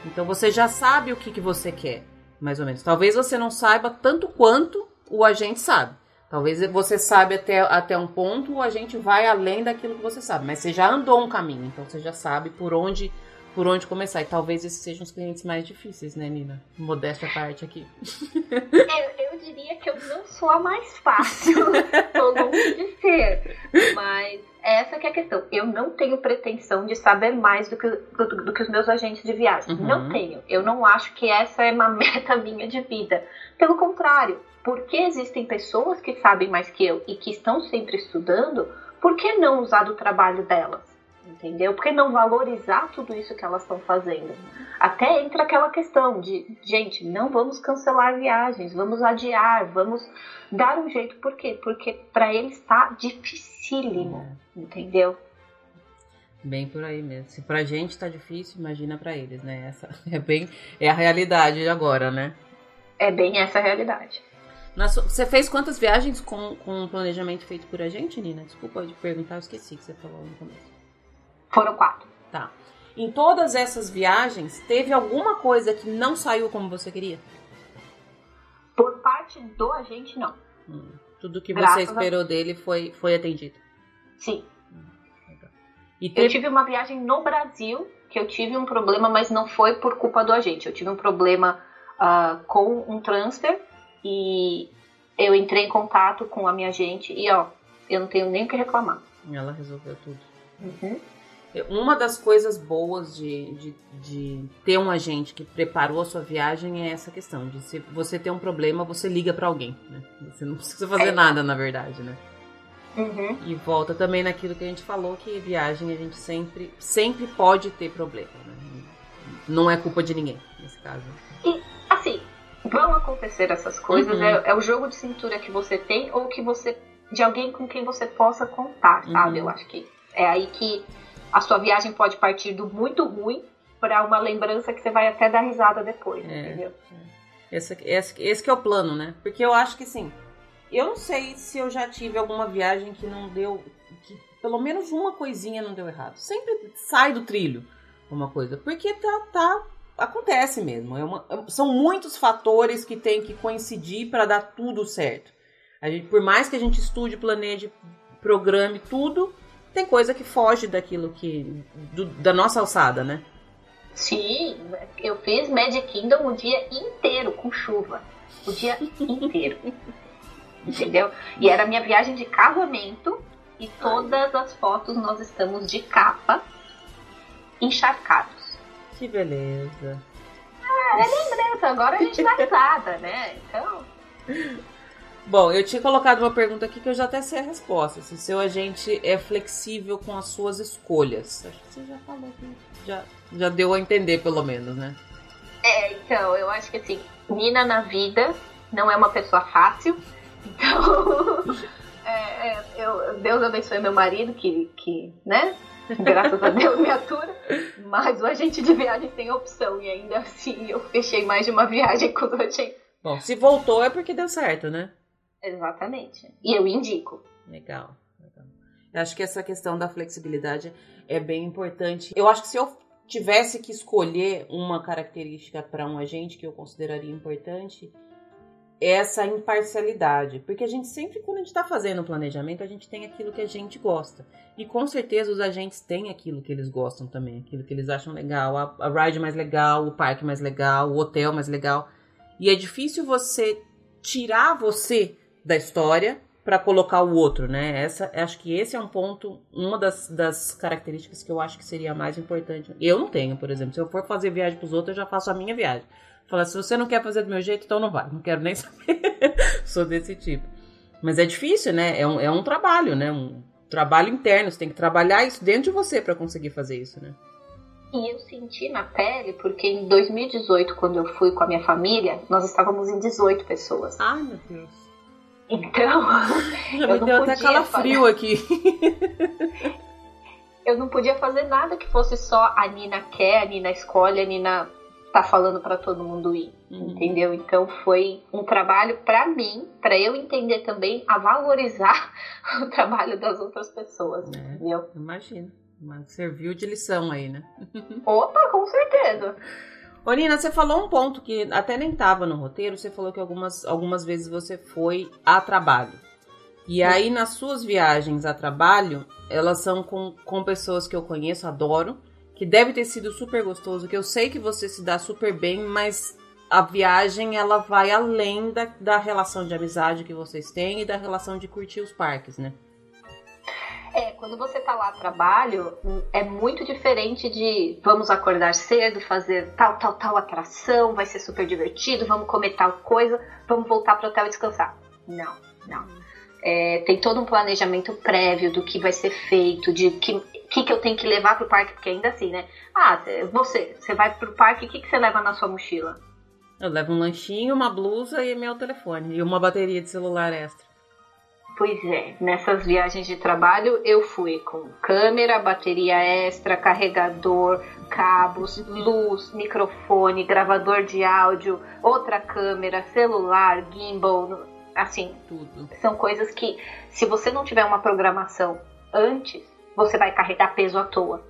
Então você já sabe o que, que você quer, mais ou menos. Talvez você não saiba tanto quanto o agente sabe. Talvez você sabe até, até um ponto, a gente vai além daquilo que você sabe, mas você já andou um caminho, então você já sabe por onde por onde começar. E talvez esses sejam os clientes mais difíceis, né, Nina? Modéstia à parte aqui. Eu, eu diria que eu não sou a mais fácil, tô longe de ser. Mas essa que é a questão. Eu não tenho pretensão de saber mais do que, do, do que os meus agentes de viagem. Uhum. Não tenho. Eu não acho que essa é uma meta minha de vida. Pelo contrário, porque existem pessoas que sabem mais que eu e que estão sempre estudando, por que não usar do trabalho delas? Entendeu? Por que não valorizar tudo isso que elas estão fazendo? Até entra aquela questão de, gente, não vamos cancelar viagens, vamos adiar, vamos dar um jeito. Por quê? Porque para eles está dificílimo, entendeu? Bem por aí mesmo. Se pra gente tá difícil, imagina para eles, né? Essa é bem é a realidade agora, né? É bem essa a realidade. Você fez quantas viagens com, com o planejamento feito por a gente, Nina? Desculpa de perguntar, eu esqueci que você falou no começo. Foram quatro. Tá. Em todas essas viagens, teve alguma coisa que não saiu como você queria? Por parte do agente, não. Hum. Tudo que Graças você esperou a... dele foi, foi atendido? Sim. Hum, teve... Eu tive uma viagem no Brasil que eu tive um problema, mas não foi por culpa do agente. Eu tive um problema uh, com um transfer e eu entrei em contato com a minha agente e ó, eu não tenho nem o que reclamar. Ela resolveu tudo. Uhum. Uma das coisas boas de, de, de, ter um agente que preparou a sua viagem é essa questão de se você tem um problema, você liga para alguém, né? Você não precisa fazer é. nada, na verdade, né? Uhum. E volta também naquilo que a gente falou, que viagem a gente sempre, sempre pode ter problema, né? Não é culpa de ninguém, nesse caso. Vão acontecer essas coisas, uhum. é, é, o jogo de cintura que você tem ou que você. de alguém com quem você possa contar, sabe? Uhum. Eu acho que é aí que a sua viagem pode partir do muito ruim para uma lembrança que você vai até dar risada depois, é, entendeu? É. Esse, esse, esse é o plano, né? Porque eu acho que sim. Eu não sei se eu já tive alguma viagem que não deu. que pelo menos uma coisinha não deu errado. Sempre sai do trilho uma coisa. Porque tá. tá acontece mesmo. É uma, é, são muitos fatores que tem que coincidir para dar tudo certo. A gente, por mais que a gente estude, planeje, programe tudo, tem coisa que foge daquilo que. Do, da nossa alçada, né? Sim, eu fiz Magic Kingdom o dia inteiro com chuva. O dia inteiro. Entendeu? E era minha viagem de casamento e todas as fotos nós estamos de capa encharcados. Que beleza. Ah, é lembrança, agora a gente dá risada, né? Então. Bom, eu tinha colocado uma pergunta aqui que eu já até sei a resposta. Se seu agente é flexível com as suas escolhas. Acho que você já falou aqui. Já, já deu a entender, pelo menos, né? É, então, eu acho que assim, Nina na vida não é uma pessoa fácil. Então, é, é, eu, Deus abençoe meu marido, que, que né? Graças a Deus me atura. Mas o agente de viagem tem opção. E ainda assim eu fechei mais de uma viagem com o agente. Bom, se voltou é porque deu certo, né? Exatamente. E eu indico. Legal. legal. Eu acho que essa questão da flexibilidade é bem importante. Eu acho que se eu tivesse que escolher uma característica para um agente que eu consideraria importante, essa imparcialidade. Porque a gente sempre, quando a gente está fazendo o planejamento, a gente tem aquilo que a gente gosta. E com certeza os agentes têm aquilo que eles gostam também, aquilo que eles acham legal, a, a ride mais legal, o parque mais legal, o hotel mais legal. E é difícil você tirar você da história para colocar o outro, né? Essa, acho que esse é um ponto, uma das, das características que eu acho que seria mais importante. Eu não tenho, por exemplo. Se eu for fazer viagem para os outros, eu já faço a minha viagem. Falar, se você não quer fazer do meu jeito, então não vai. Não quero nem saber. Sou desse tipo. Mas é difícil, né? É um, é um trabalho, né? Um trabalho interno. Você tem que trabalhar isso dentro de você para conseguir fazer isso, né? E eu senti na pele, porque em 2018, quando eu fui com a minha família, nós estávamos em 18 pessoas. Ai, meu Deus. Então. Já me deu até calafrio fazer... aqui. eu não podia fazer nada que fosse só a Nina quer, a Nina escolhe, a Nina tá falando para todo mundo ir, uhum. entendeu? Então foi um trabalho para mim, para eu entender também a valorizar o trabalho das outras pessoas, é, entendeu? Imagina, mas serviu de lição aí, né? Opa, com certeza. Ô Nina, você falou um ponto que até nem tava no roteiro, você falou que algumas, algumas vezes você foi a trabalho. E aí, nas suas viagens a trabalho, elas são com, com pessoas que eu conheço, adoro, que deve ter sido super gostoso, que eu sei que você se dá super bem, mas a viagem ela vai além da, da relação de amizade que vocês têm e da relação de curtir os parques, né? É, quando você tá lá a trabalho, é muito diferente de vamos acordar cedo, fazer tal, tal, tal atração, vai ser super divertido, vamos comer tal coisa, vamos voltar pro hotel e descansar. Não, não. É, tem todo um planejamento prévio do que vai ser feito, de que, que, que eu tenho que levar pro parque, porque ainda assim, né? Ah, você, você vai pro parque, o que, que você leva na sua mochila? Eu levo um lanchinho, uma blusa e meu telefone, e uma bateria de celular extra. Pois é, nessas viagens de trabalho eu fui com câmera, bateria extra, carregador, cabos, luz, microfone, gravador de áudio, outra câmera, celular, gimbal, assim, tudo. São coisas que se você não tiver uma programação antes, você vai carregar peso à toa.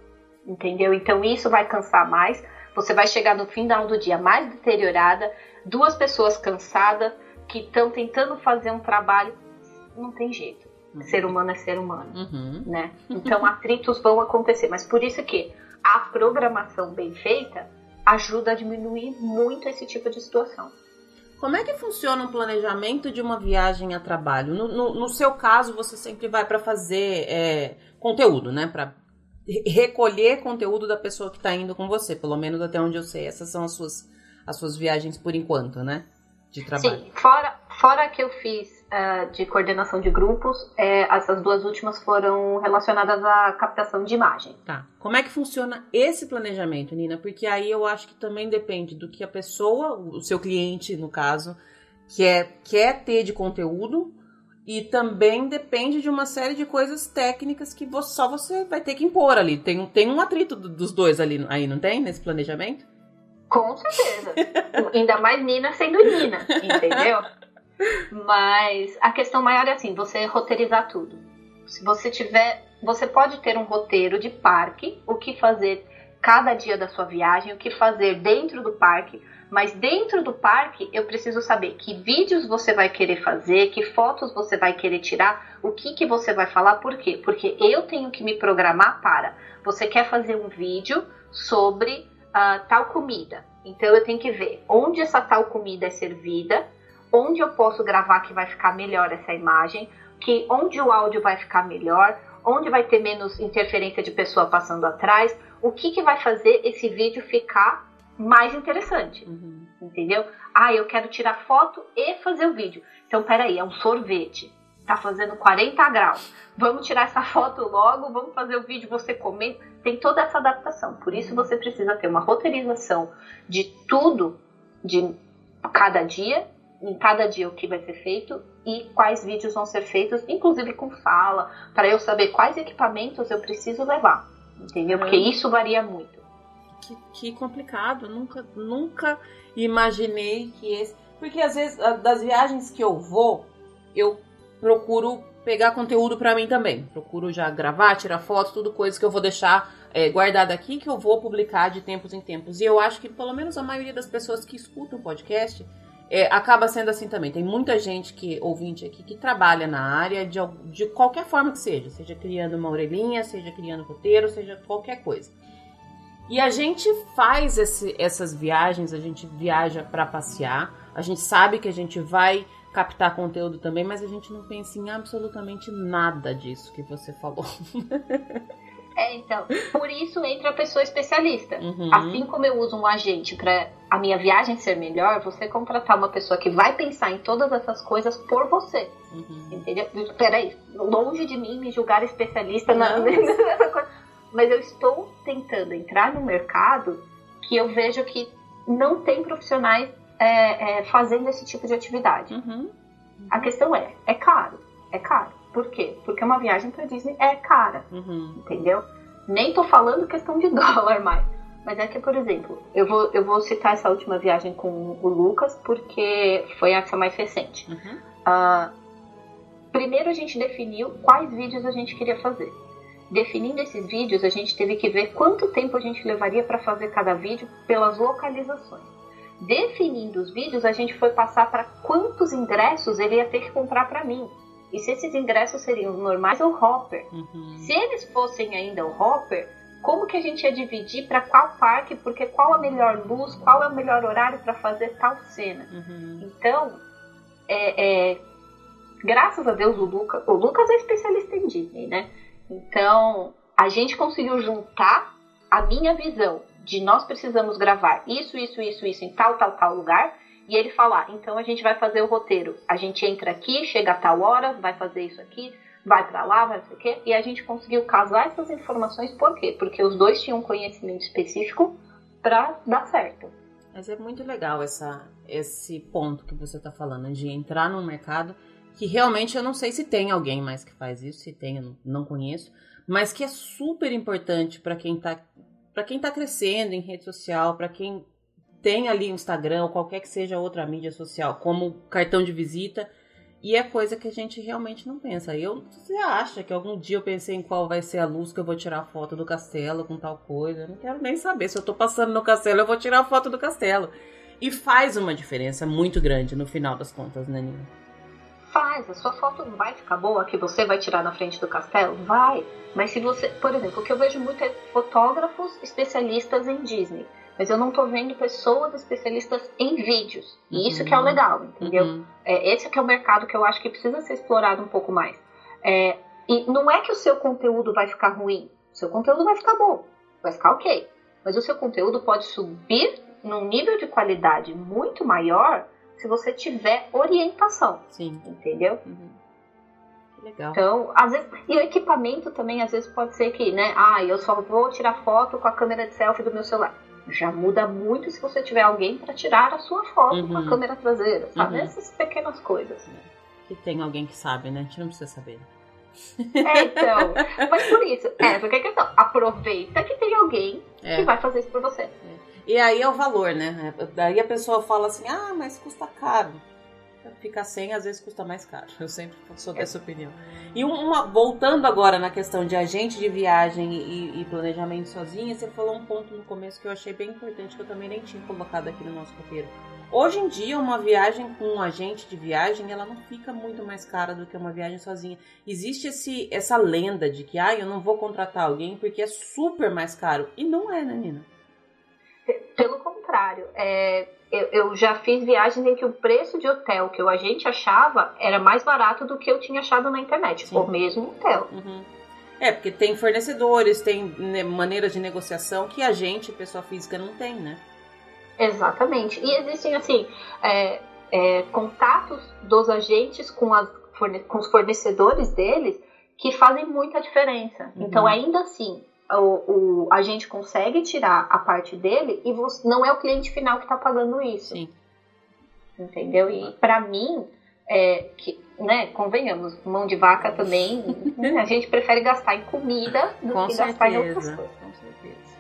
Entendeu? Então isso vai cansar mais. Você vai chegar no final do dia mais deteriorada, duas pessoas cansadas que estão tentando fazer um trabalho não tem jeito. Uhum. Ser humano é ser humano, uhum. né? Então atritos vão acontecer, mas por isso que a programação bem feita ajuda a diminuir muito esse tipo de situação. Como é que funciona um planejamento de uma viagem a trabalho? No, no, no seu caso, você sempre vai para fazer é, conteúdo, né? Para recolher conteúdo da pessoa que está indo com você, pelo menos até onde eu sei. Essas são as suas, as suas viagens por enquanto, né? De trabalho. Sim, fora, fora que eu fiz uh, de coordenação de grupos, é, essas duas últimas foram relacionadas à captação de imagem. Tá. Como é que funciona esse planejamento, Nina? Porque aí eu acho que também depende do que a pessoa, o seu cliente, no caso, quer, quer ter de conteúdo e também depende de uma série de coisas técnicas que você, só você vai ter que impor ali. Tem, tem um atrito dos dois ali, aí, não tem? Nesse planejamento? Com certeza. Ainda mais Nina sendo Nina, entendeu? Mas a questão maior é assim, você roteirizar tudo. Se você tiver, você pode ter um roteiro de parque, o que fazer cada dia da sua viagem, o que fazer dentro do parque, mas dentro do parque eu preciso saber que vídeos você vai querer fazer, que fotos você vai querer tirar, o que que você vai falar, por quê? Porque eu tenho que me programar para. Você quer fazer um vídeo sobre uh, tal comida, então eu tenho que ver onde essa tal comida é servida, onde eu posso gravar que vai ficar melhor essa imagem, que onde o áudio vai ficar melhor, onde vai ter menos interferência de pessoa passando atrás, o que, que vai fazer esse vídeo ficar mais interessante, uhum. entendeu? Ah, eu quero tirar foto e fazer o vídeo. Então, peraí, é um sorvete, tá fazendo 40 graus. Vamos tirar essa foto logo, vamos fazer o vídeo, você comer. Tem toda essa adaptação. Por isso você precisa ter uma roteirização de tudo de cada dia em cada dia o que vai ser feito e quais vídeos vão ser feitos, inclusive com fala, para eu saber quais equipamentos eu preciso levar, entendeu? Porque uhum. isso varia muito. Que, que, complicado, nunca, nunca imaginei que esse. Porque às vezes, das viagens que eu vou, eu procuro pegar conteúdo para mim também. Procuro já gravar, tirar fotos, tudo coisa que eu vou deixar é, guardada aqui que eu vou publicar de tempos em tempos. E eu acho que pelo menos a maioria das pessoas que escutam o podcast é, acaba sendo assim também. Tem muita gente que, ouvinte aqui, que trabalha na área de, de qualquer forma que seja, seja criando uma orelhinha, seja criando roteiro, seja qualquer coisa. E a gente faz esse, essas viagens, a gente viaja para passear, a gente sabe que a gente vai captar conteúdo também, mas a gente não pensa em absolutamente nada disso que você falou. É, então, por isso entra a pessoa especialista. Uhum. Assim como eu uso um agente para a minha viagem ser melhor, você contratar uma pessoa que vai pensar em todas essas coisas por você. Uhum. Entendeu? Peraí, longe de mim me julgar especialista na, nessa coisa. Mas eu estou tentando entrar no mercado que eu vejo que não tem profissionais é, é, fazendo esse tipo de atividade. Uhum. A questão é, é caro, é caro. Por quê? Porque uma viagem para Disney é cara, uhum. entendeu? Nem tô falando questão de dólar mais. Mas é que, por exemplo, eu vou, eu vou citar essa última viagem com o Lucas, porque foi essa mais recente. Uhum. Uh, primeiro a gente definiu quais vídeos a gente queria fazer. Definindo esses vídeos, a gente teve que ver quanto tempo a gente levaria para fazer cada vídeo pelas localizações. Definindo os vídeos, a gente foi passar para quantos ingressos ele ia ter que comprar para mim e se esses ingressos seriam normais ou hopper. Uhum. Se eles fossem ainda o hopper, como que a gente ia dividir para qual parque, porque qual a melhor luz, qual é o melhor horário para fazer tal cena. Uhum. Então, é, é, graças a Deus o Lucas, o Lucas é especialista em Disney, né? Então, a gente conseguiu juntar a minha visão de nós precisamos gravar isso, isso, isso, isso em tal, tal, tal lugar e ele falar, então a gente vai fazer o roteiro. A gente entra aqui, chega a tal hora, vai fazer isso aqui, vai para lá, vai sei o quê. E a gente conseguiu casar essas informações, por quê? Porque os dois tinham conhecimento específico para dar certo. Mas é muito legal essa, esse ponto que você está falando, de entrar no mercado que realmente eu não sei se tem alguém mais que faz isso, se tem, eu não, conheço, mas que é super importante para quem está para quem tá crescendo em rede social, para quem tem ali o Instagram ou qualquer que seja outra mídia social como cartão de visita. E é coisa que a gente realmente não pensa. Eu, você acha que algum dia eu pensei em qual vai ser a luz que eu vou tirar foto do castelo com tal coisa? Eu não quero nem saber. Se eu tô passando no castelo, eu vou tirar foto do castelo. E faz uma diferença muito grande no final das contas, né, Nina? Faz. A sua foto não vai ficar boa que você vai tirar na frente do castelo? Vai. Mas se você, por exemplo, o que eu vejo muito é fotógrafos especialistas em Disney mas eu não tô vendo pessoas especialistas em vídeos. E uhum. isso que é o uhum. legal, entendeu? Uhum. É, esse que é o mercado que eu acho que precisa ser explorado um pouco mais. É, e não é que o seu conteúdo vai ficar ruim. seu conteúdo vai ficar bom, vai ficar ok. Mas o seu conteúdo pode subir num nível de qualidade muito maior se você tiver orientação. Sim. Entendeu? Uhum. Legal. Então, às vezes, e o equipamento também, às vezes pode ser que, né, ah, eu só vou tirar foto com a câmera de selfie do meu celular. Já muda muito se você tiver alguém para tirar a sua foto uhum. com a uhum. câmera traseira, sabe? Uhum. Essas pequenas coisas. Que tem alguém que sabe, né? A gente não precisa saber. É, então. Mas por isso, é, porque a questão, aproveita que tem alguém é. que vai fazer isso por você. É. E aí é o valor, né? Daí a pessoa fala assim, ah, mas custa caro. Ficar sem às vezes custa mais caro. Eu sempre sou dessa opinião. E uma, voltando agora na questão de agente de viagem e, e, planejamento sozinha, você falou um ponto no começo que eu achei bem importante, que eu também nem tinha colocado aqui no nosso roteiro. Hoje em dia, uma viagem com um agente de viagem, ela não fica muito mais cara do que uma viagem sozinha. Existe esse, essa lenda de que, ah, eu não vou contratar alguém porque é super mais caro. E não é, né, Nina? Pelo contrário, é, eu, eu, já fiz viagens em que o preço de hotel que o agente achava era mais barato do que eu tinha achado na internet, Sim. o mesmo hotel. Uhum. É, porque tem fornecedores, tem né, maneiras de negociação que a gente, pessoa física, não tem, né? Exatamente. E existem, assim, é, é, contatos dos agentes com, as, com os fornecedores deles que fazem muita diferença. Uhum. Então, ainda assim, o, o, a gente consegue tirar a parte dele e você, não é o cliente final que está pagando isso. Sim. Entendeu? E para mim, é, que, né, convenhamos, mão de vaca também, né, a gente prefere gastar em comida do Com que certeza. gastar em outras coisas. Com certeza.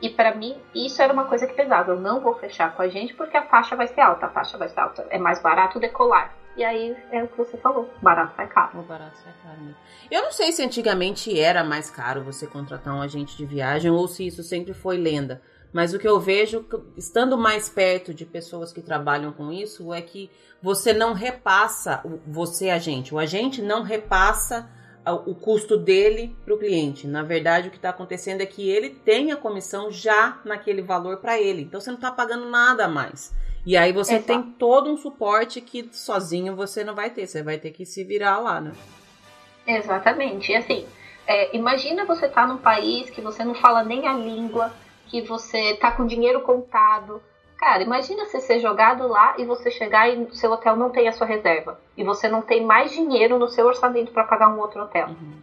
E para mim, isso era uma coisa que pesava. Eu não vou fechar com a gente porque a taxa vai ser alta. A taxa vai ser alta. É mais barato decolar. E aí é o que você falou, barato sai caro. O barato sai caro. Eu não sei se antigamente era mais caro você contratar um agente de viagem ou se isso sempre foi lenda. Mas o que eu vejo, estando mais perto de pessoas que trabalham com isso, é que você não repassa, você agente, o agente não repassa o custo dele para o cliente. Na verdade, o que está acontecendo é que ele tem a comissão já naquele valor para ele. Então você não está pagando nada a mais. E aí você Exato. tem todo um suporte que sozinho você não vai ter, você vai ter que se virar lá, né? Exatamente. E assim, é, imagina você estar tá num país que você não fala nem a língua, que você tá com dinheiro contado. Cara, imagina você ser jogado lá e você chegar e o seu hotel não tem a sua reserva. E você não tem mais dinheiro no seu orçamento para pagar um outro hotel. Uhum.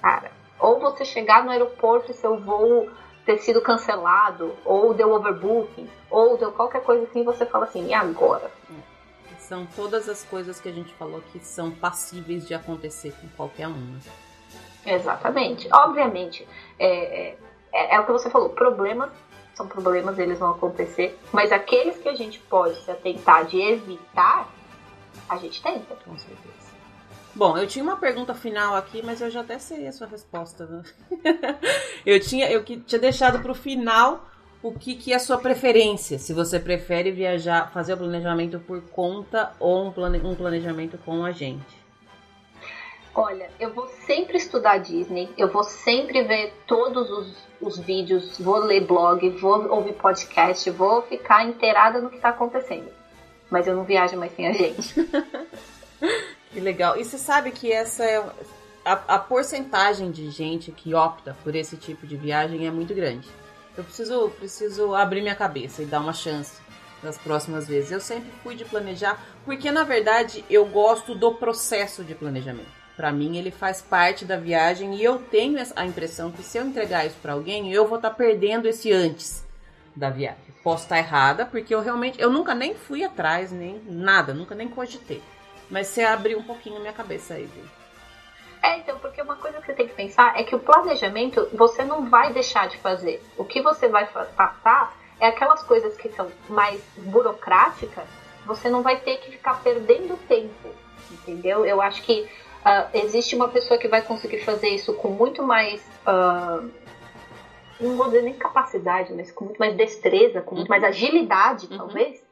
Cara, ou você chegar no aeroporto e seu voo ter sido cancelado, ou deu overbooking, ou deu qualquer coisa assim, você fala assim, e agora? É. São todas as coisas que a gente falou que são passíveis de acontecer com qualquer um. Né? Exatamente. Obviamente, é, é, é, o que você falou, problemas são problemas, eles vão acontecer, mas aqueles que a gente pode se atentar de evitar, a gente tenta. Com certeza. Bom, eu tinha uma pergunta final aqui, mas eu já até sei a sua resposta. Né? eu tinha, eu tinha deixado para o final o que, que é a sua preferência. Se você prefere viajar, fazer o planejamento por conta ou um, plane, um planejamento com a gente. Olha, eu vou sempre estudar Disney, eu vou sempre ver todos os, os vídeos, vou ler blog, vou ouvir podcast, vou ficar inteirada no que está acontecendo. Mas eu não viajo mais sem a gente. Que legal. E você sabe que essa é a, a porcentagem de gente que opta por esse tipo de viagem é muito grande. Eu preciso, preciso abrir minha cabeça e dar uma chance das próximas vezes. Eu sempre fui de planejar, porque na verdade eu gosto do processo de planejamento. Para mim, ele faz parte da viagem e eu tenho a impressão que se eu entregar isso para alguém, eu vou estar tá perdendo esse antes da viagem. Posso estar tá errada, porque eu realmente, eu nunca nem fui atrás, nem nada, nunca nem cogitei. Mas você abriu um pouquinho a minha cabeça aí, viu? É, então, porque uma coisa que você tem que pensar é que o planejamento você não vai deixar de fazer. O que você vai passar é aquelas coisas que são mais burocráticas, você não vai ter que ficar perdendo tempo, entendeu? Eu acho que uh, existe uma pessoa que vai conseguir fazer isso com muito mais. Uh, não vou dizer nem capacidade, mas com muito mais destreza, com muito uhum. mais agilidade, uhum. talvez,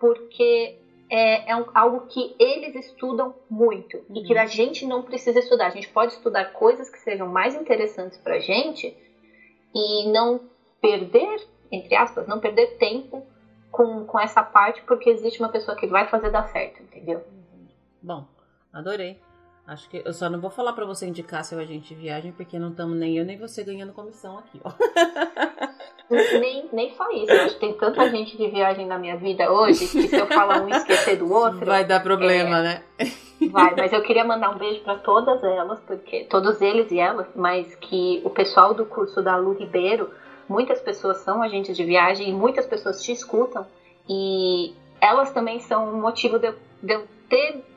porque é, é um, algo que eles estudam muito uhum. e que uhum. a gente não precisa estudar. A gente pode estudar coisas que sejam mais interessantes para a gente e não perder, entre aspas, não perder tempo com, com essa parte, porque existe uma pessoa que vai fazer dar certo, entendeu? Bom, adorei. Acho que eu só não vou falar para você indicar seu agente de viagem, porque não estamos nem eu nem você ganhando comissão aqui, ó. Nem, nem só isso. Eu acho que tem tanta gente de viagem na minha vida hoje que se eu falar um e esquecer do outro. Vai dar problema, é, né? Vai, mas eu queria mandar um beijo para todas elas, porque todos eles e elas, mas que o pessoal do curso da Lu Ribeiro, muitas pessoas são agentes de viagem e muitas pessoas te escutam. E elas também são um motivo de eu, de eu ter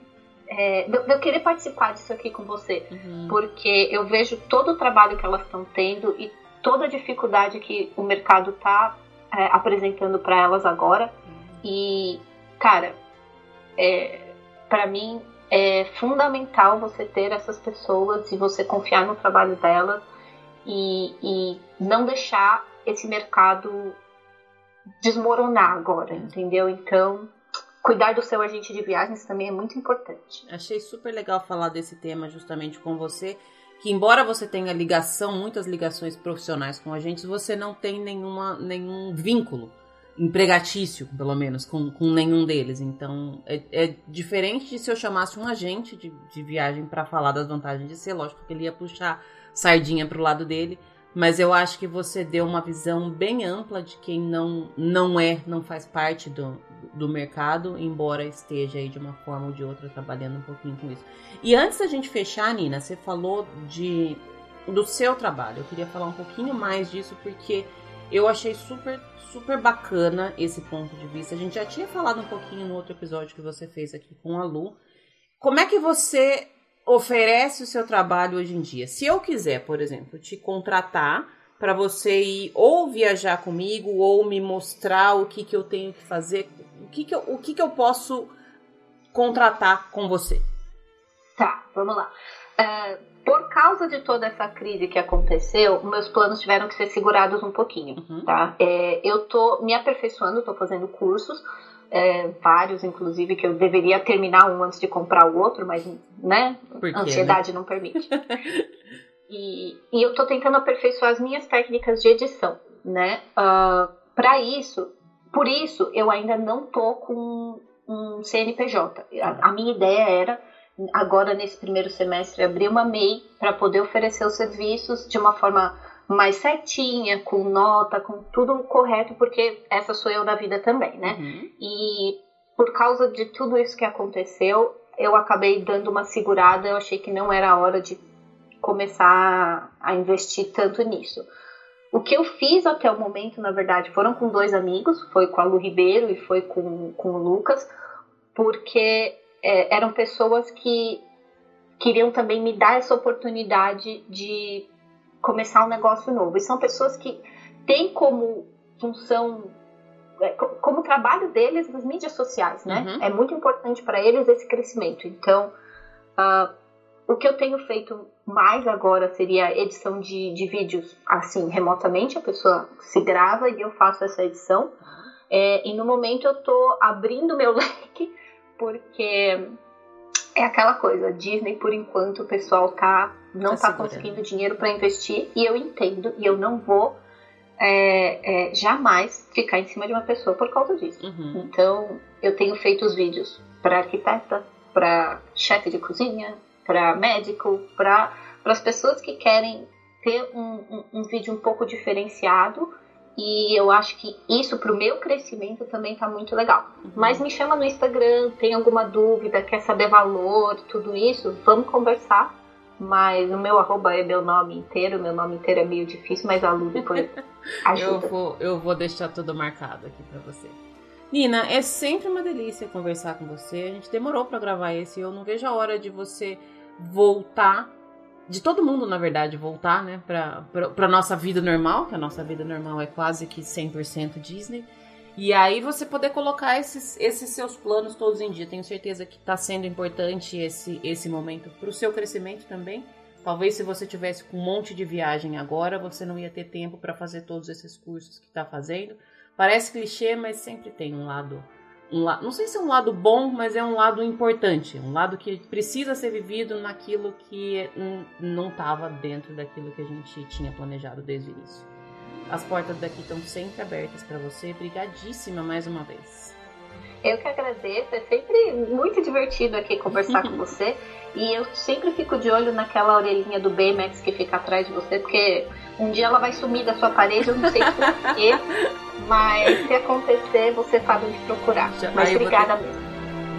é, de, eu querer participar disso aqui com você, uhum. porque eu vejo todo o trabalho que elas estão tendo e toda a dificuldade que o mercado está é, apresentando para elas agora. Uhum. E, cara, é, para mim é fundamental você ter essas pessoas e você confiar no trabalho delas e, e não deixar esse mercado desmoronar agora, entendeu? Então, cuidar do seu agente de viagens também é muito importante. Achei super legal falar desse tema justamente com você, que embora você tenha ligação, muitas ligações profissionais com agentes, você não tem nenhuma, nenhum vínculo empregatício, pelo menos, com, com nenhum deles. Então, é, é, diferente de se eu chamasse um agente de, de viagem para falar das vantagens de ser, lógico que ele ia puxar sardinha pro lado dele, mas eu acho que você deu uma visão bem ampla de quem não, não é, não faz parte do, do mercado, embora esteja aí de uma forma ou de outra trabalhando um pouquinho com isso. E antes da gente fechar, Nina, você falou de do seu trabalho. Eu queria falar um pouquinho mais disso porque eu achei super super bacana esse ponto de vista. A gente já tinha falado um pouquinho no outro episódio que você fez aqui com a Lu. Como é que você oferece o seu trabalho hoje em dia? Se eu quiser, por exemplo, te contratar para você ir ou viajar comigo ou me mostrar o que, que eu tenho que fazer, o que, que, eu, o que, que eu posso contratar com você? Tá, vamos lá. Uh, por causa de toda essa crise que aconteceu, meus planos tiveram que ser segurados um pouquinho, uhum. tá? É, eu tô me aperfeiçoando, tô fazendo cursos, é, vários, inclusive, que eu deveria terminar um antes de comprar o outro, mas, né, a ansiedade né? não permite. e, e eu tô tentando aperfeiçoar as minhas técnicas de edição, né? Uh, ah, para isso, por isso, eu ainda não tô com um CNPJ. A, a minha ideia era agora nesse primeiro semestre abrir uma MEI para poder oferecer os serviços de uma forma mais certinha, com nota, com tudo correto, porque essa sou eu da vida também, né? Uhum. E por causa de tudo isso que aconteceu, eu acabei dando uma segurada, eu achei que não era a hora de começar a investir tanto nisso. O que eu fiz até o momento, na verdade, foram com dois amigos, foi com a Lu Ribeiro e foi com, com o Lucas, porque é, eram pessoas que queriam também me dar essa oportunidade de começar um negócio novo. E são pessoas que têm como função, é, como trabalho deles as mídias sociais, né? Uhum. É muito importante para eles esse crescimento. Então, uh, o que eu tenho feito mais agora seria edição de, de vídeos, assim, remotamente. A pessoa se grava e eu faço essa edição. É, e no momento eu tô abrindo meu leque, porque é aquela coisa, Disney por enquanto o pessoal tá não tá, tá conseguindo dinheiro para investir e eu entendo e eu não vou é, é, jamais ficar em cima de uma pessoa por causa disso. Uhum. Então eu tenho feito os vídeos para arquiteta, para chefe de cozinha, para médico, para as pessoas que querem ter um, um, um vídeo um pouco diferenciado e eu acho que isso pro meu crescimento também tá muito legal. Uhum. Mas me chama no Instagram, tem alguma dúvida, quer saber valor, tudo isso, vamos conversar. Mas o meu arroba é meu nome inteiro, meu nome inteiro é meio difícil, mas a Lu depois ajuda. eu, vou, eu vou deixar tudo marcado aqui pra você. Nina, é sempre uma delícia conversar com você. A gente demorou para gravar esse, eu não vejo a hora de você voltar de todo mundo, na verdade, voltar, né, pra, nossa vida normal, que a nossa vida normal é quase que 100% Disney. E aí você poder colocar esses, esses seus planos todos em dia. Tenho certeza que está sendo importante esse, esse momento para o seu crescimento também. Talvez se você tivesse com um monte de viagem agora, você não ia ter tempo para fazer todos esses cursos que está fazendo. Parece clichê, mas sempre tem um lado um lado, não sei se é um lado bom, mas é um lado importante, um lado que precisa ser vivido naquilo que não estava dentro daquilo que a gente tinha planejado desde o início. As portas daqui estão sempre abertas para você. Obrigadíssima mais uma vez. Eu que agradeço, é sempre muito divertido aqui conversar com você. E eu sempre fico de olho naquela orelhinha do Baymax que fica atrás de você, porque um dia ela vai sumir da sua parede, eu não sei porquê, mas se acontecer, você sabe onde procurar. Já, mas obrigada ter... mesmo.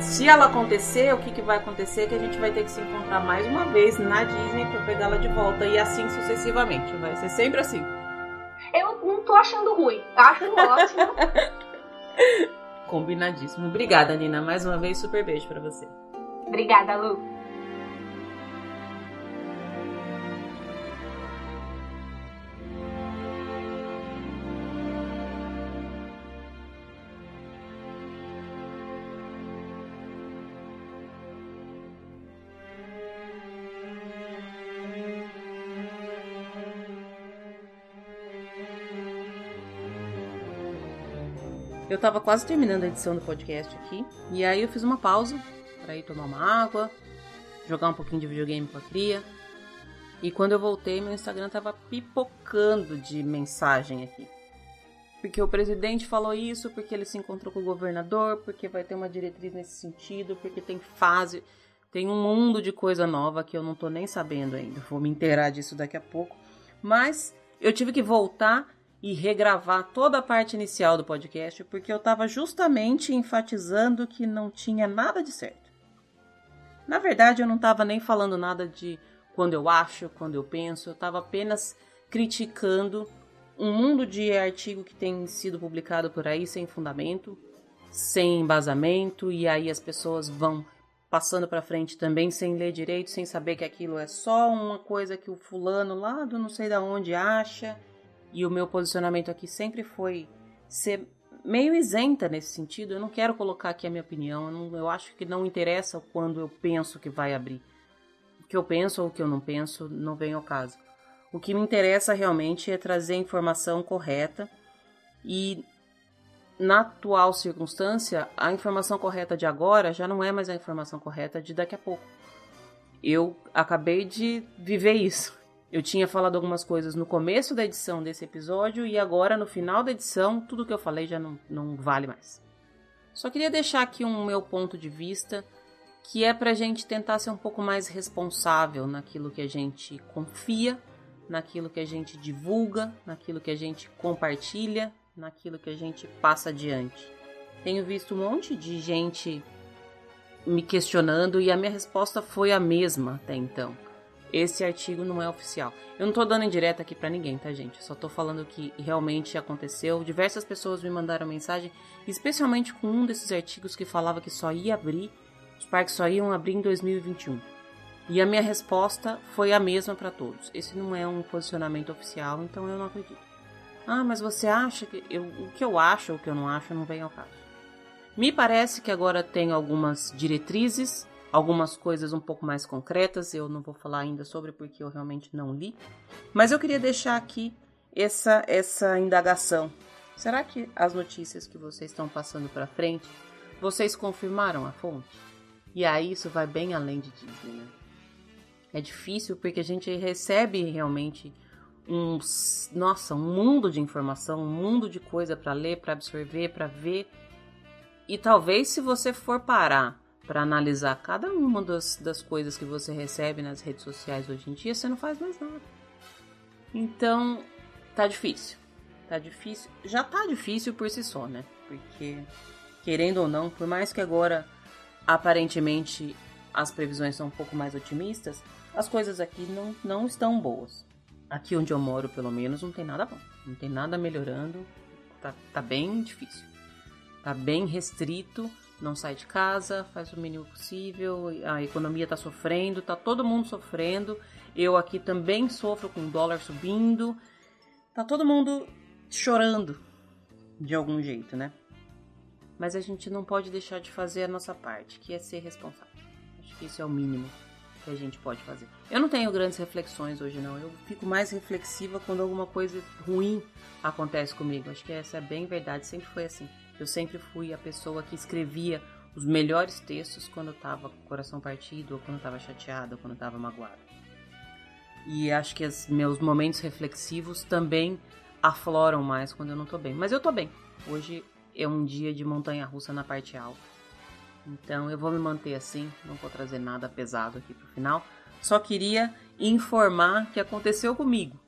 Se ela acontecer, o que, que vai acontecer? Que a gente vai ter que se encontrar mais uma vez na Disney para pegá-la de volta e assim sucessivamente. Vai ser sempre assim. Eu não tô achando ruim, acho ótimo. Combinadíssimo. Obrigada, Nina. Mais uma vez, super beijo para você. Obrigada, Lu. Tava quase terminando a edição do podcast aqui. E aí eu fiz uma pausa para ir tomar uma água, jogar um pouquinho de videogame com a cria. E quando eu voltei, meu Instagram tava pipocando de mensagem aqui. Porque o presidente falou isso, porque ele se encontrou com o governador, porque vai ter uma diretriz nesse sentido, porque tem fase. Tem um mundo de coisa nova que eu não tô nem sabendo ainda. Vou me inteirar disso daqui a pouco. Mas eu tive que voltar e regravar toda a parte inicial do podcast, porque eu estava justamente enfatizando que não tinha nada de certo. Na verdade, eu não estava nem falando nada de quando eu acho, quando eu penso, eu estava apenas criticando um mundo de artigo que tem sido publicado por aí sem fundamento, sem embasamento, e aí as pessoas vão passando para frente também sem ler direito, sem saber que aquilo é só uma coisa que o fulano lá do não sei da onde acha e o meu posicionamento aqui sempre foi ser meio isenta nesse sentido. Eu não quero colocar aqui a minha opinião, eu, não, eu acho que não interessa quando eu penso que vai abrir. O que eu penso ou o que eu não penso não vem ao caso. O que me interessa realmente é trazer a informação correta e na atual circunstância, a informação correta de agora já não é mais a informação correta de daqui a pouco. Eu acabei de viver isso. Eu tinha falado algumas coisas no começo da edição desse episódio e agora no final da edição tudo que eu falei já não, não vale mais. Só queria deixar aqui um meu ponto de vista que é para a gente tentar ser um pouco mais responsável naquilo que a gente confia, naquilo que a gente divulga, naquilo que a gente compartilha, naquilo que a gente passa adiante. Tenho visto um monte de gente me questionando e a minha resposta foi a mesma até então esse artigo não é oficial. Eu não tô dando indireta aqui para ninguém, tá, gente? Só tô falando que realmente aconteceu. Diversas pessoas me mandaram mensagem, especialmente com um desses artigos que falava que só ia abrir, os parques só iam abrir em 2021. E a minha resposta foi a mesma para todos. Esse não é um posicionamento oficial, então eu não acredito. Ah, mas você acha que eu, o que eu acho ou o que eu não acho não vem ao caso. Me parece que agora tem algumas diretrizes algumas coisas um pouco mais concretas, eu não vou falar ainda sobre porque eu realmente não li, mas eu queria deixar aqui essa essa indagação. Será que as notícias que vocês estão passando para frente, vocês confirmaram a fonte? E aí isso vai bem além de Disney, né? É difícil porque a gente recebe realmente um, nossa, um mundo de informação, um mundo de coisa para ler, para absorver, para ver. E talvez se você for parar para analisar cada uma das, das coisas que você recebe nas redes sociais hoje em dia, você não faz mais nada. Então, tá difícil. Tá difícil. Já tá difícil por si só, né? Porque, querendo ou não, por mais que agora aparentemente as previsões são um pouco mais otimistas, as coisas aqui não, não estão boas. Aqui onde eu moro, pelo menos, não tem nada bom. Não tem nada melhorando. Tá, tá bem difícil. Tá bem restrito não sai de casa, faz o mínimo possível, a economia está sofrendo, está todo mundo sofrendo. Eu aqui também sofro com o dólar subindo. Tá todo mundo chorando de algum jeito, né? Mas a gente não pode deixar de fazer a nossa parte, que é ser responsável. Acho que isso é o mínimo que a gente pode fazer. Eu não tenho grandes reflexões hoje, não. Eu fico mais reflexiva quando alguma coisa ruim acontece comigo. Acho que essa é bem verdade, sempre foi assim. Eu sempre fui a pessoa que escrevia os melhores textos quando eu tava com o coração partido, ou quando eu tava chateada, ou quando eu tava magoada. E acho que os meus momentos reflexivos também afloram mais quando eu não tô bem. Mas eu tô bem. Hoje é um dia de montanha russa na parte alta. Então eu vou me manter assim, não vou trazer nada pesado aqui pro final. Só queria informar que aconteceu comigo.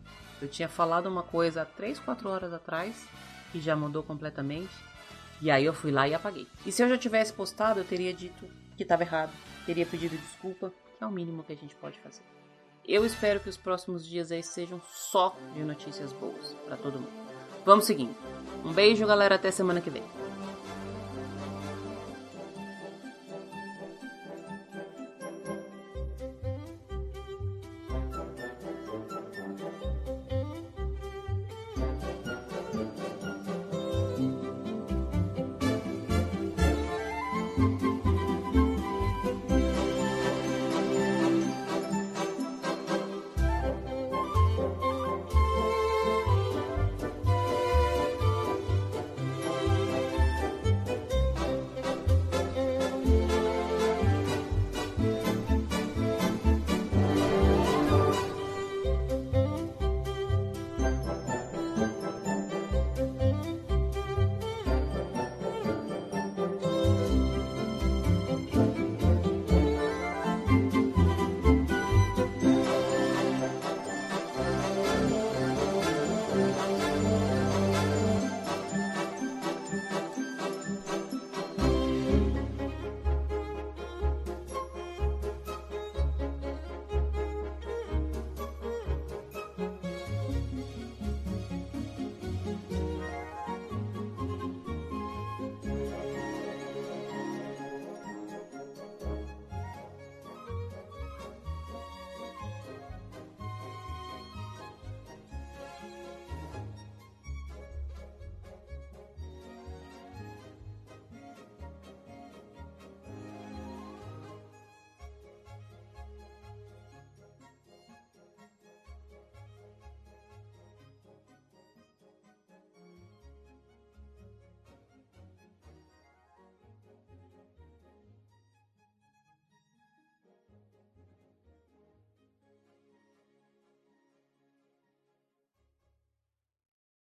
Eu tinha falado uma coisa há 3, 4 horas atrás e já mudou completamente. E aí eu fui lá e apaguei. E se eu já tivesse postado, eu teria dito que estava errado, teria pedido desculpa, que é o mínimo que a gente pode fazer. Eu espero que os próximos dias aí sejam só de notícias boas para todo mundo. Vamos seguindo. Um beijo, galera, até semana que vem.